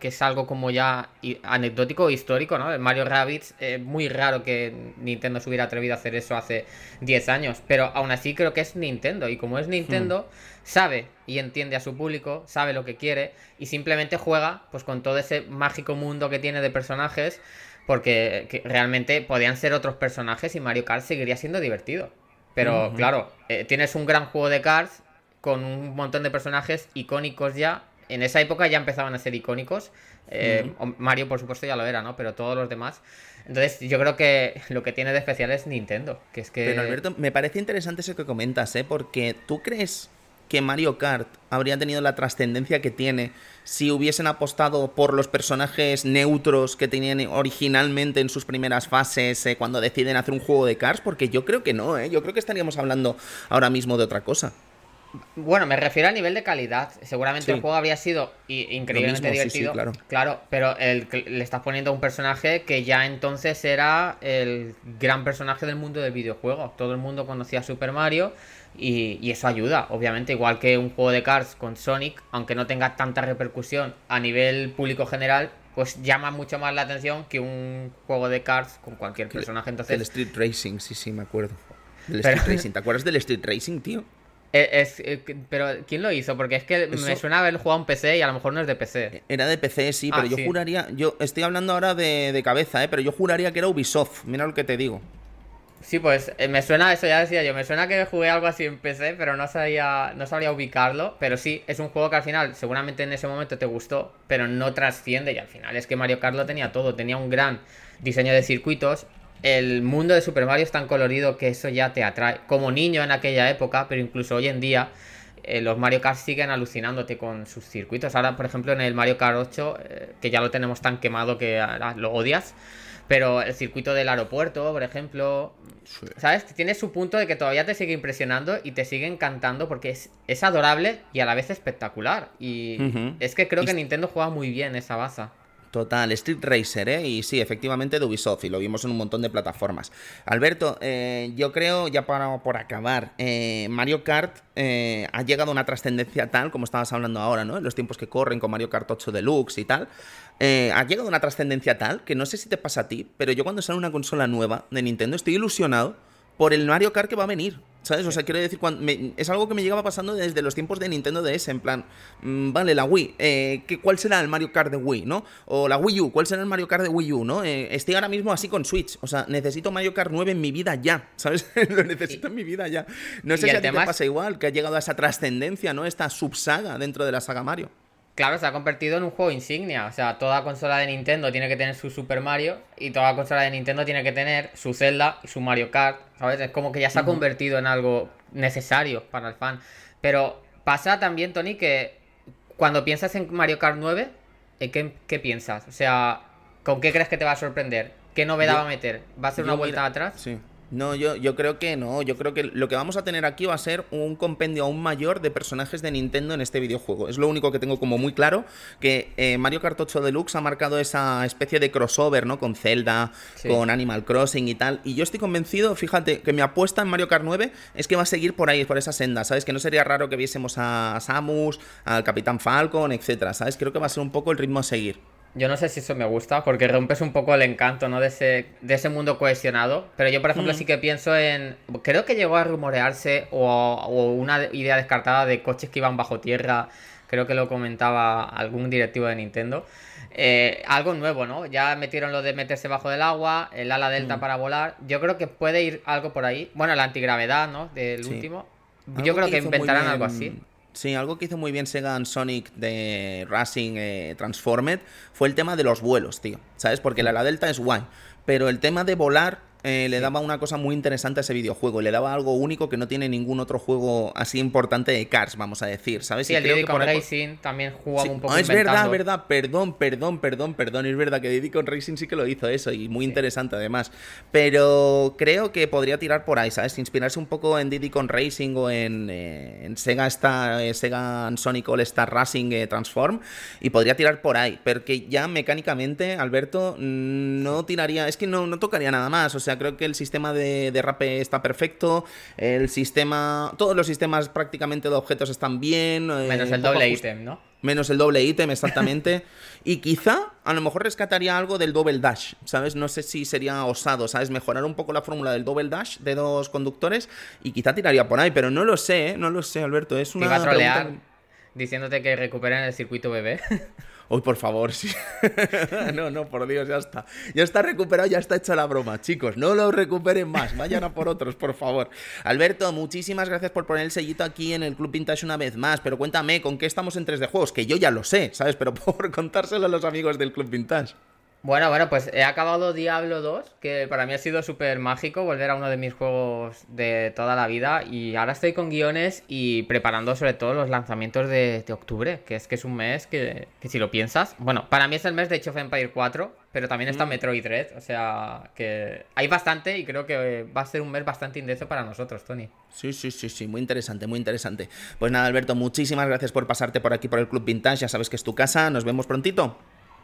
que es algo como ya anecdótico histórico, ¿no? El Mario Rabbids, es muy raro que Nintendo se hubiera atrevido a hacer eso hace 10 años, pero aún así creo que es Nintendo, y como es Nintendo, hmm. sabe y entiende a su público, sabe lo que quiere, y simplemente juega pues con todo ese mágico mundo que tiene de personajes, porque realmente podían ser otros personajes y Mario Kart seguiría siendo divertido. Pero claro, eh, tienes un gran juego de cards con un montón de personajes icónicos ya en esa época ya empezaban a ser icónicos. Eh, Mario, por supuesto, ya lo era, ¿no? Pero todos los demás. Entonces, yo creo que lo que tiene de especial es Nintendo. Que es que...
Pero Alberto, me parece interesante eso que comentas, ¿eh? Porque tú crees que Mario Kart habría tenido la trascendencia que tiene si hubiesen apostado por los personajes neutros que tenían originalmente en sus primeras fases eh, cuando deciden hacer un juego de Cars, porque yo creo que no, ¿eh? yo creo que estaríamos hablando ahora mismo de otra cosa.
Bueno, me refiero a nivel de calidad. Seguramente el juego habría sido increíblemente divertido. claro. claro. pero le estás poniendo a un personaje que ya entonces era el gran personaje del mundo del videojuego. Todo el mundo conocía a Super Mario y, eso ayuda, obviamente, igual que un juego de Cars con Sonic, aunque no tenga tanta repercusión a nivel público general, pues llama mucho más la atención que un juego de Cars con cualquier personaje. Entonces...
El Street Racing, sí, sí, me acuerdo. Street Racing. ¿Te acuerdas del Street Racing, tío?
Eh, es, eh, pero, ¿quién lo hizo? Porque es que me suena haber jugado un PC y a lo mejor no es de PC.
Era de PC, sí, pero ah, yo juraría. Yo estoy hablando ahora de, de, cabeza, ¿eh? Pero yo juraría que era Ubisoft. Mira lo que te digo.
Sí, pues eh, me suena, eso ya decía yo, me suena que jugué algo así en PC, pero no sabía, no sabía ubicarlo. Pero sí, es un juego que al final, seguramente en ese momento te gustó, pero no trasciende. Y al final es que Mario Kart lo tenía todo, tenía un gran diseño de circuitos. El mundo de Super Mario es tan colorido que eso ya te atrae. Como niño en aquella época, pero incluso hoy en día, eh, los Mario Kart siguen alucinándote con sus circuitos. Ahora, por ejemplo, en el Mario Kart 8, eh, que ya lo tenemos tan quemado que lo odias. Pero el circuito del aeropuerto, por ejemplo, ¿sabes? Tiene su punto de que todavía te sigue impresionando y te sigue encantando porque es, es adorable y a la vez espectacular. Y es que creo que Nintendo juega muy bien esa baza.
Total, Street Racer, ¿eh? Y sí, efectivamente de Ubisoft, y lo vimos en un montón de plataformas. Alberto, eh, yo creo, ya para, por acabar, eh, Mario Kart eh, ha llegado a una trascendencia tal, como estabas hablando ahora, ¿no? En los tiempos que corren con Mario Kart 8 Deluxe y tal. ha llegado a una trascendencia tal que no sé si te pasa a ti, pero yo cuando sale una consola nueva de Nintendo estoy ilusionado por el Mario Kart que va a venir. ¿Sabes? O sea, quiero decir, cuando es algo que me llegaba pasando desde los tiempos de Nintendo DS, en plan, mm, vale, la Wii, eh, ¿cuál será el Mario Kart de Wii, no? O la Wii U, ¿cuál será el Mario Kart de Wii U, no? Eh, estoy ahora mismo así con Switch, o sea, necesito Mario Kart 9 en mi vida ya, ¿sabes? Lo necesito en mi vida ya. No sé si a ti te pasa igual, que ha llegado a esa trascendencia, ¿no? Esta subsaga dentro de la saga Mario.
Claro, se ha convertido en un juego insignia. O sea, toda consola de Nintendo tiene que tener su Super Mario y toda consola de Nintendo tiene que tener su Zelda y su Mario Kart. ¿Sabes? Es como que ya se ha convertido en algo necesario para el fan. Pero pasa también, Tony, que cuando piensas en Mario Kart 9, ¿qué, qué piensas? O sea, ¿con qué crees que te va a sorprender? ¿Qué novedad va a meter? ¿Va a ser una vuelta atrás?
Sí. No, yo, yo creo que no. Yo creo que lo que vamos a tener aquí va a ser un compendio aún mayor de personajes de Nintendo en este videojuego. Es lo único que tengo como muy claro, que eh, Mario Kart 8 Deluxe ha marcado esa especie de crossover, ¿no? Con Zelda, con Animal Crossing y tal. Y yo estoy convencido, fíjate, que mi apuesta en Mario Kart 9 es que va a seguir por ahí, por esa senda, ¿sabes? Que no sería raro que viésemos a Samus, al Capitán Falcon, etcétera, ¿sabes? Creo que va a ser un poco el ritmo a seguir.
Yo no sé si eso me gusta, porque rompes un poco el encanto, ¿no? De ese, de ese mundo cohesionado. Pero yo, por ejemplo, sí que pienso en. Creo que llegó a rumorearse o, una idea descartada de coches que iban bajo tierra. Creo que lo comentaba algún directivo de Nintendo. Eh, algo nuevo, ¿no? Ya metieron lo de meterse bajo del agua, el ala delta para volar. Yo creo que puede ir algo por ahí. Bueno, la antigravedad, ¿no? Del último. Yo creo que inventarán algo así.
Sí, algo que hizo muy bien Sega en Sonic de Racing eh, Transformed fue el tema de los vuelos, tío. ¿Sabes? Porque la, la Delta es guay. Pero el tema de volar eh, le daba una cosa muy interesante a ese videojuego. Le daba algo único que no tiene ningún otro juego así importante de Cars, vamos a decir, ¿sabes?
Sí, el Diddy Con Racing también jugaba un poco
Es verdad, verdad, perdón, perdón, perdón, perdón. Es verdad que Diddy Con Racing sí que lo hizo eso y muy interesante además. Pero creo que podría tirar por ahí, ¿sabes? Inspirarse un poco en Diddy Con Racing o en, eh, Sega, Star, eh, Sega Sonic All Star Racing Transform y podría tirar por ahí. Porque ya mecánicamente, Alberto, no tiraría, es que no, no tocaría nada más. O sea, creo que el sistema de derrape está perfecto, el sistema, todos los sistemas prácticamente de objetos están bien.
Eh, Menos el doble ítem, ¿no?
Menos el doble ítem, exactamente. y quizá a lo mejor rescataría algo del double dash, ¿sabes? No sé si sería osado, ¿sabes? Mejorar un poco la fórmula del double dash de dos conductores y quizá tiraría por ahí, pero no lo sé, ¿eh? No lo sé, Alberto. Es una.
Te iba a trolear. Diciéndote que recuperen el circuito bebé.
Uy, por favor, sí. no, no, por Dios, ya está. Ya está recuperado, ya está hecha la broma, chicos. No lo recuperen más. Vayan a por otros, por favor. Alberto, muchísimas gracias por poner el sellito aquí en el Club Vintage una vez más. Pero cuéntame, ¿con qué estamos en 3D Juegos? Que yo ya lo sé, ¿sabes? Pero por contárselo a los amigos del Club Vintage.
Bueno, bueno, pues he acabado Diablo 2, que para mí ha sido súper mágico volver a uno de mis juegos de toda la vida. Y ahora estoy con guiones y preparando sobre todo los lanzamientos de, octubre, que es que es un mes que, si lo piensas, bueno, para mí es el mes de Age of Empire 4, pero también está mm. Metroid Dread, o sea que hay bastante y creo que va a ser un mes bastante intenso para nosotros, Tony.
Sí, sí, sí, sí, muy interesante, muy interesante. Pues nada, Alberto, muchísimas gracias por pasarte por aquí por el Club Vintage, ya sabes que es tu casa, nos vemos prontito.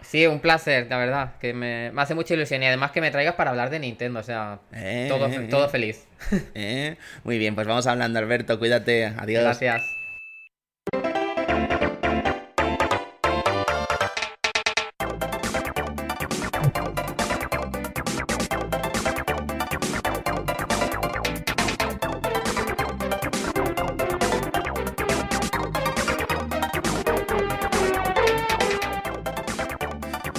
Sí, un placer, la verdad, que me, hace mucha ilusión y además que me traigas para hablar de Nintendo, o sea, eh, todo, eh, todo eh. feliz.
Muy bien, pues vamos hablando, Alberto, cuídate, adiós.
Gracias.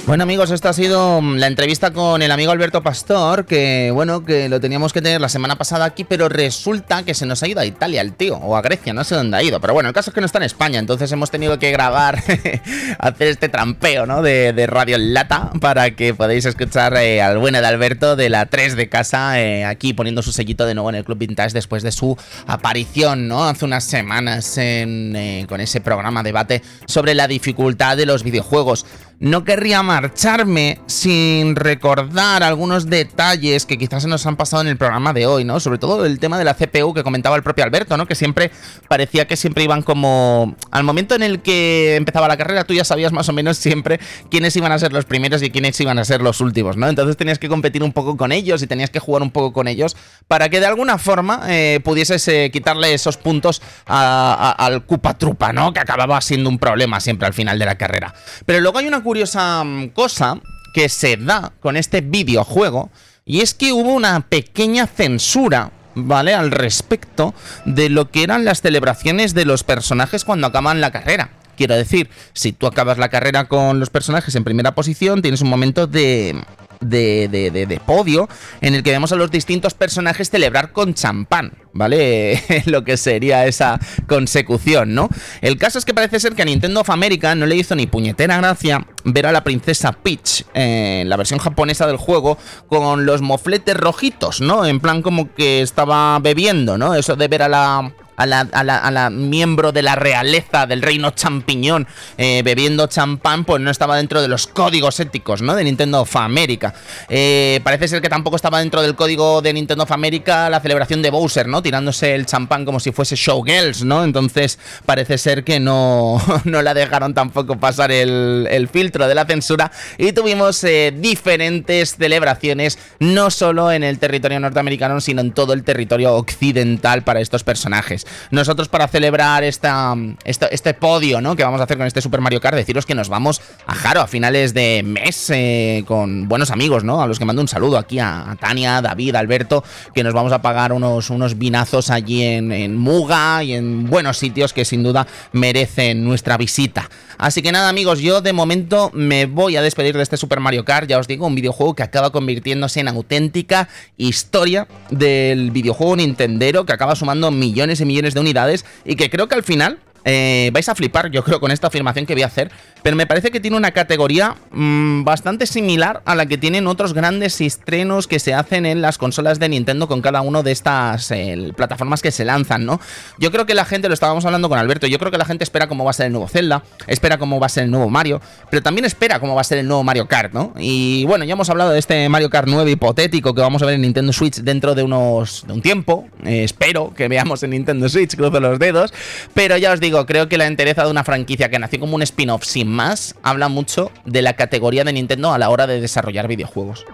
Bueno amigos, esta ha sido mm, la entrevista con el amigo Alberto Pastor, que bueno, que lo teníamos que tener la semana pasada aquí, pero resulta que se nos ha ido a Italia el tío, o a Grecia, no sé dónde ha ido, pero bueno, el caso es que no está en España, entonces hemos tenido que grabar, hacer este trampeo, ¿no? De, Radio en Lata, para que podáis escuchar eh, al bueno de Alberto de la 3 de casa, eh, aquí poniendo su sellito de nuevo en el Club Vintage después de su aparición, ¿no? Hace unas semanas eh, con ese programa debate sobre la dificultad de los videojuegos. No querría marcharme sin recordar algunos detalles que quizás se nos han pasado en el programa de hoy, ¿no? Sobre todo el tema de la CPU que comentaba el propio Alberto, ¿no? Que siempre parecía que siempre iban como... Al momento en el que empezaba la carrera, tú ya sabías más o menos siempre quiénes iban a ser los primeros y quiénes iban a ser los últimos, ¿no? Entonces tenías que competir un poco con ellos y tenías que jugar un poco con ellos para que de alguna forma eh, pudieses eh, quitarle esos puntos al Cupa Trupa, ¿no? Que acababa siendo un problema siempre al final de la carrera. Pero luego hay una curiosa cosa que se da con este videojuego y es que hubo una pequeña censura ¿vale? Al respecto de lo que eran las celebraciones de los personajes cuando acaban la carrera. Quiero decir, si tú acabas la carrera con los personajes en primera posición, tienes un momento de, de, de, de, podio en el que vemos a los distintos personajes celebrar con champán, ¿vale? Lo que sería esa consecución, ¿no? El caso es que parece ser que a Nintendo of America no le hizo ni puñetera gracia ver a la princesa Peach en la versión japonesa del juego con los mofletes rojitos, ¿no? En plan como que estaba bebiendo, ¿no? Eso de ver a la a la, miembro de la realeza del reino champiñón eh, bebiendo champán, pues no estaba dentro de los códigos éticos, ¿no? De Nintendo of America. Eh, parece ser que tampoco estaba dentro del código de Nintendo of America la celebración de Bowser, ¿no? Tirándose el champán como si fuese Showgirls, ¿no? Entonces parece ser que no, no la dejaron tampoco pasar el, filtro de la censura y tuvimos eh, diferentes celebraciones, no solo en el territorio norteamericano, sino en todo el territorio occidental para estos personajes. Nosotros para celebrar esta, este podio ¿no? que vamos a hacer con este Super Mario Kart, deciros que nos vamos a Jaro a finales de mes eh, con buenos amigos, ¿no? A los que mando un saludo aquí a, Tania, David, Alberto, que nos vamos a pagar unos, unos vinazos allí en, en Muga y en buenos sitios que sin duda merecen nuestra visita. Así que nada amigos, yo de momento me voy a despedir de este Super Mario Kart, ya os digo, un videojuego que acaba convirtiéndose en auténtica historia del videojuego Nintendero, que acaba sumando millones y millones de unidades y que creo que al final eh, vais a flipar, yo creo, con esta afirmación que voy a hacer, pero me parece que tiene una categoría mm, bastante similar a la que tienen otros grandes estrenos que se hacen en las consolas de Nintendo con cada uno de estas plataformas que se lanzan, ¿no? Yo creo que la gente, lo estábamos hablando con Alberto, yo creo que la gente espera cómo va a ser el nuevo Zelda, espera cómo va a ser el nuevo Mario, pero también espera cómo va a ser el nuevo Mario Kart, ¿no? Y bueno, ya hemos hablado de este Mario Kart 9 hipotético que vamos a ver en Nintendo Switch dentro de unos de un tiempo, eh, espero que veamos en Nintendo Switch, cruzo los dedos, pero ya os digo, creo que la entereza de una franquicia que nació como un spin-off sin más, habla mucho de la categoría de Nintendo a la hora de desarrollar videojuegos.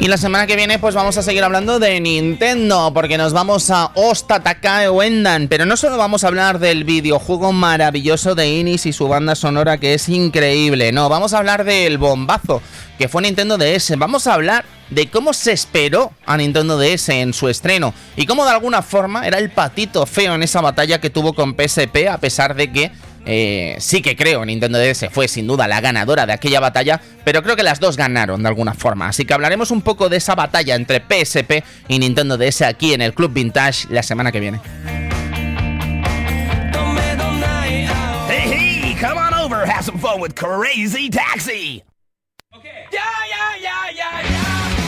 Y la semana que viene pues vamos a seguir hablando de Nintendo, porque nos vamos a Osta Takae Wendan, pero no solo vamos a hablar del videojuego maravilloso de Inis y su banda sonora que es increíble, no, vamos a hablar del bombazo que fue Nintendo DS, vamos a hablar de cómo se esperó a Nintendo DS en su estreno y cómo de alguna forma era el patito feo en esa batalla que tuvo con PSP a pesar de que eh, sí que creo Nintendo DS fue sin duda la ganadora de aquella batalla, pero creo que las dos ganaron de alguna forma. Así que hablaremos un poco de esa batalla entre PSP y Nintendo DS aquí en el Club Vintage la semana que viene. Hey, come on over, have some fun with Crazy Taxi. Okay. Yeah, yeah, yeah,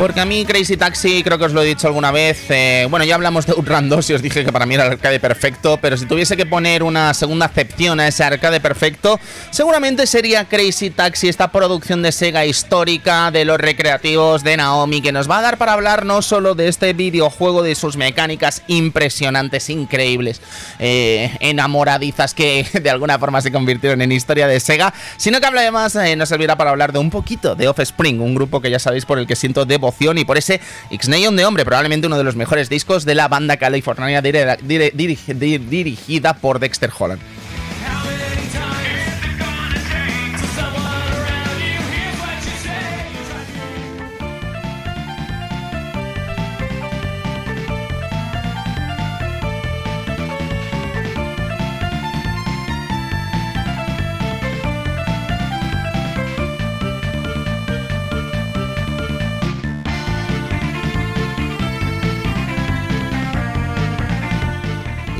Porque a mí Crazy Taxi, creo que os lo he dicho alguna vez, eh, bueno, ya hablamos de Outrun 2 y os dije que para mí era el arcade perfecto, pero si tuviese que poner una segunda acepción a ese arcade perfecto, seguramente sería Crazy Taxi, esta producción de Sega histórica, de los recreativos de Naomi, que nos va a dar para hablar no solo de este videojuego, de sus mecánicas impresionantes, increíbles, eh, enamoradizas que de alguna forma se convirtieron en historia de Sega, sino que además eh, nos servirá para hablar de un poquito de Offspring, un grupo que ya sabéis por el que siento y por ese X-Neon de Hombre, probablemente uno de los mejores discos de la banda californiana dirigida por Dexter Holland.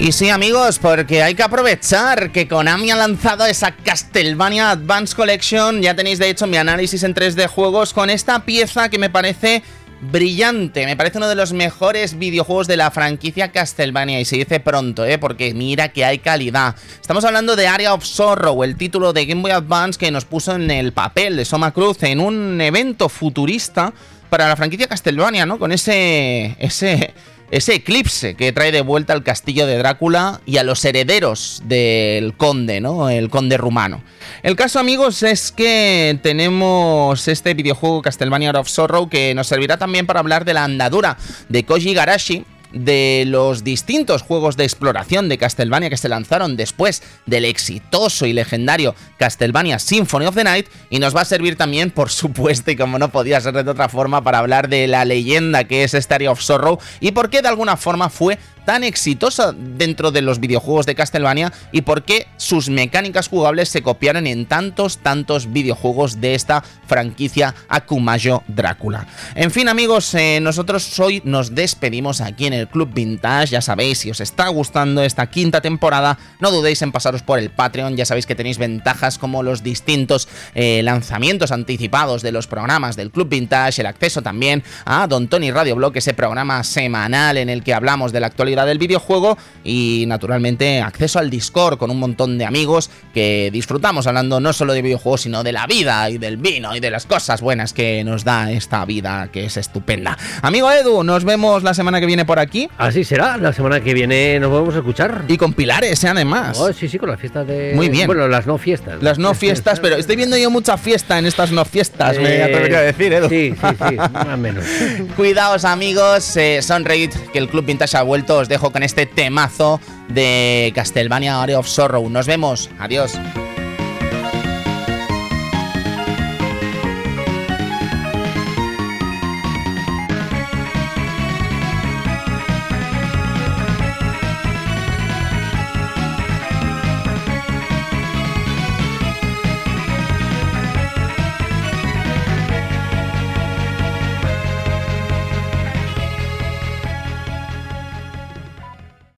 Y sí, amigos, porque hay que aprovechar que Konami ha lanzado esa Castlevania Advance Collection. Ya tenéis, de hecho, mi análisis en 3D juegos con esta pieza que me parece brillante. Me parece uno de los mejores videojuegos de la franquicia Castlevania. Y se dice pronto, ¿eh? Porque mira que hay calidad. Estamos hablando de Area of Sorrow, el título de Game Boy Advance que nos puso en el papel de Soma Cruz en un evento futurista para la franquicia Castlevania, ¿no? Con ese. ese ese eclipse que trae de vuelta al castillo de Drácula y a los herederos del conde, ¿no? El conde rumano. El caso, amigos, es que tenemos este videojuego Castlevania of Sorrow que nos servirá también para hablar de la andadura de Koji Garashi, de los distintos juegos de exploración de Castlevania que se lanzaron después del exitoso y legendario Castlevania Symphony of the Night y nos va a servir también, por supuesto, y como no podía ser de otra forma, para hablar de la leyenda que es Area of Sorrow y por qué de alguna forma fue tan exitosa dentro de los videojuegos de Castlevania y por qué sus mecánicas jugables se copiaron en tantos, tantos videojuegos de esta franquicia Akumayo Drácula. En fin, amigos, eh, nosotros hoy nos despedimos aquí en el Club Vintage. Ya sabéis, si os está gustando esta quinta temporada, no dudéis en pasaros por el Patreon. Ya sabéis que tenéis ventajas como los distintos eh, lanzamientos anticipados de los programas del Club Vintage, el acceso también a Don Tony Radio Blog, ese programa semanal en el que hablamos de la actualidad del videojuego y naturalmente acceso al Discord con un montón de amigos que disfrutamos hablando no solo de videojuegos sino de la vida y del vino y de las cosas buenas que nos da esta vida que es estupenda. Amigo Edu, nos vemos la semana que viene por aquí.
Así será, la semana que viene nos podemos escuchar.
Y con Pilares, además.
Oh, sí, sí, con las fiestas de...
Muy bien.
Bueno, las no fiestas.
Las no fiestas, pero estoy viendo yo mucha fiesta en estas no fiestas, me atrevería a decir, Edu.
Sí, sí, sí, más o menos.
Cuidaos amigos, eh, sonreíd que el Club Vintage ha vuelto, os dejo con este temazo de Castlevania Area of Sorrow. Nos vemos. Adiós.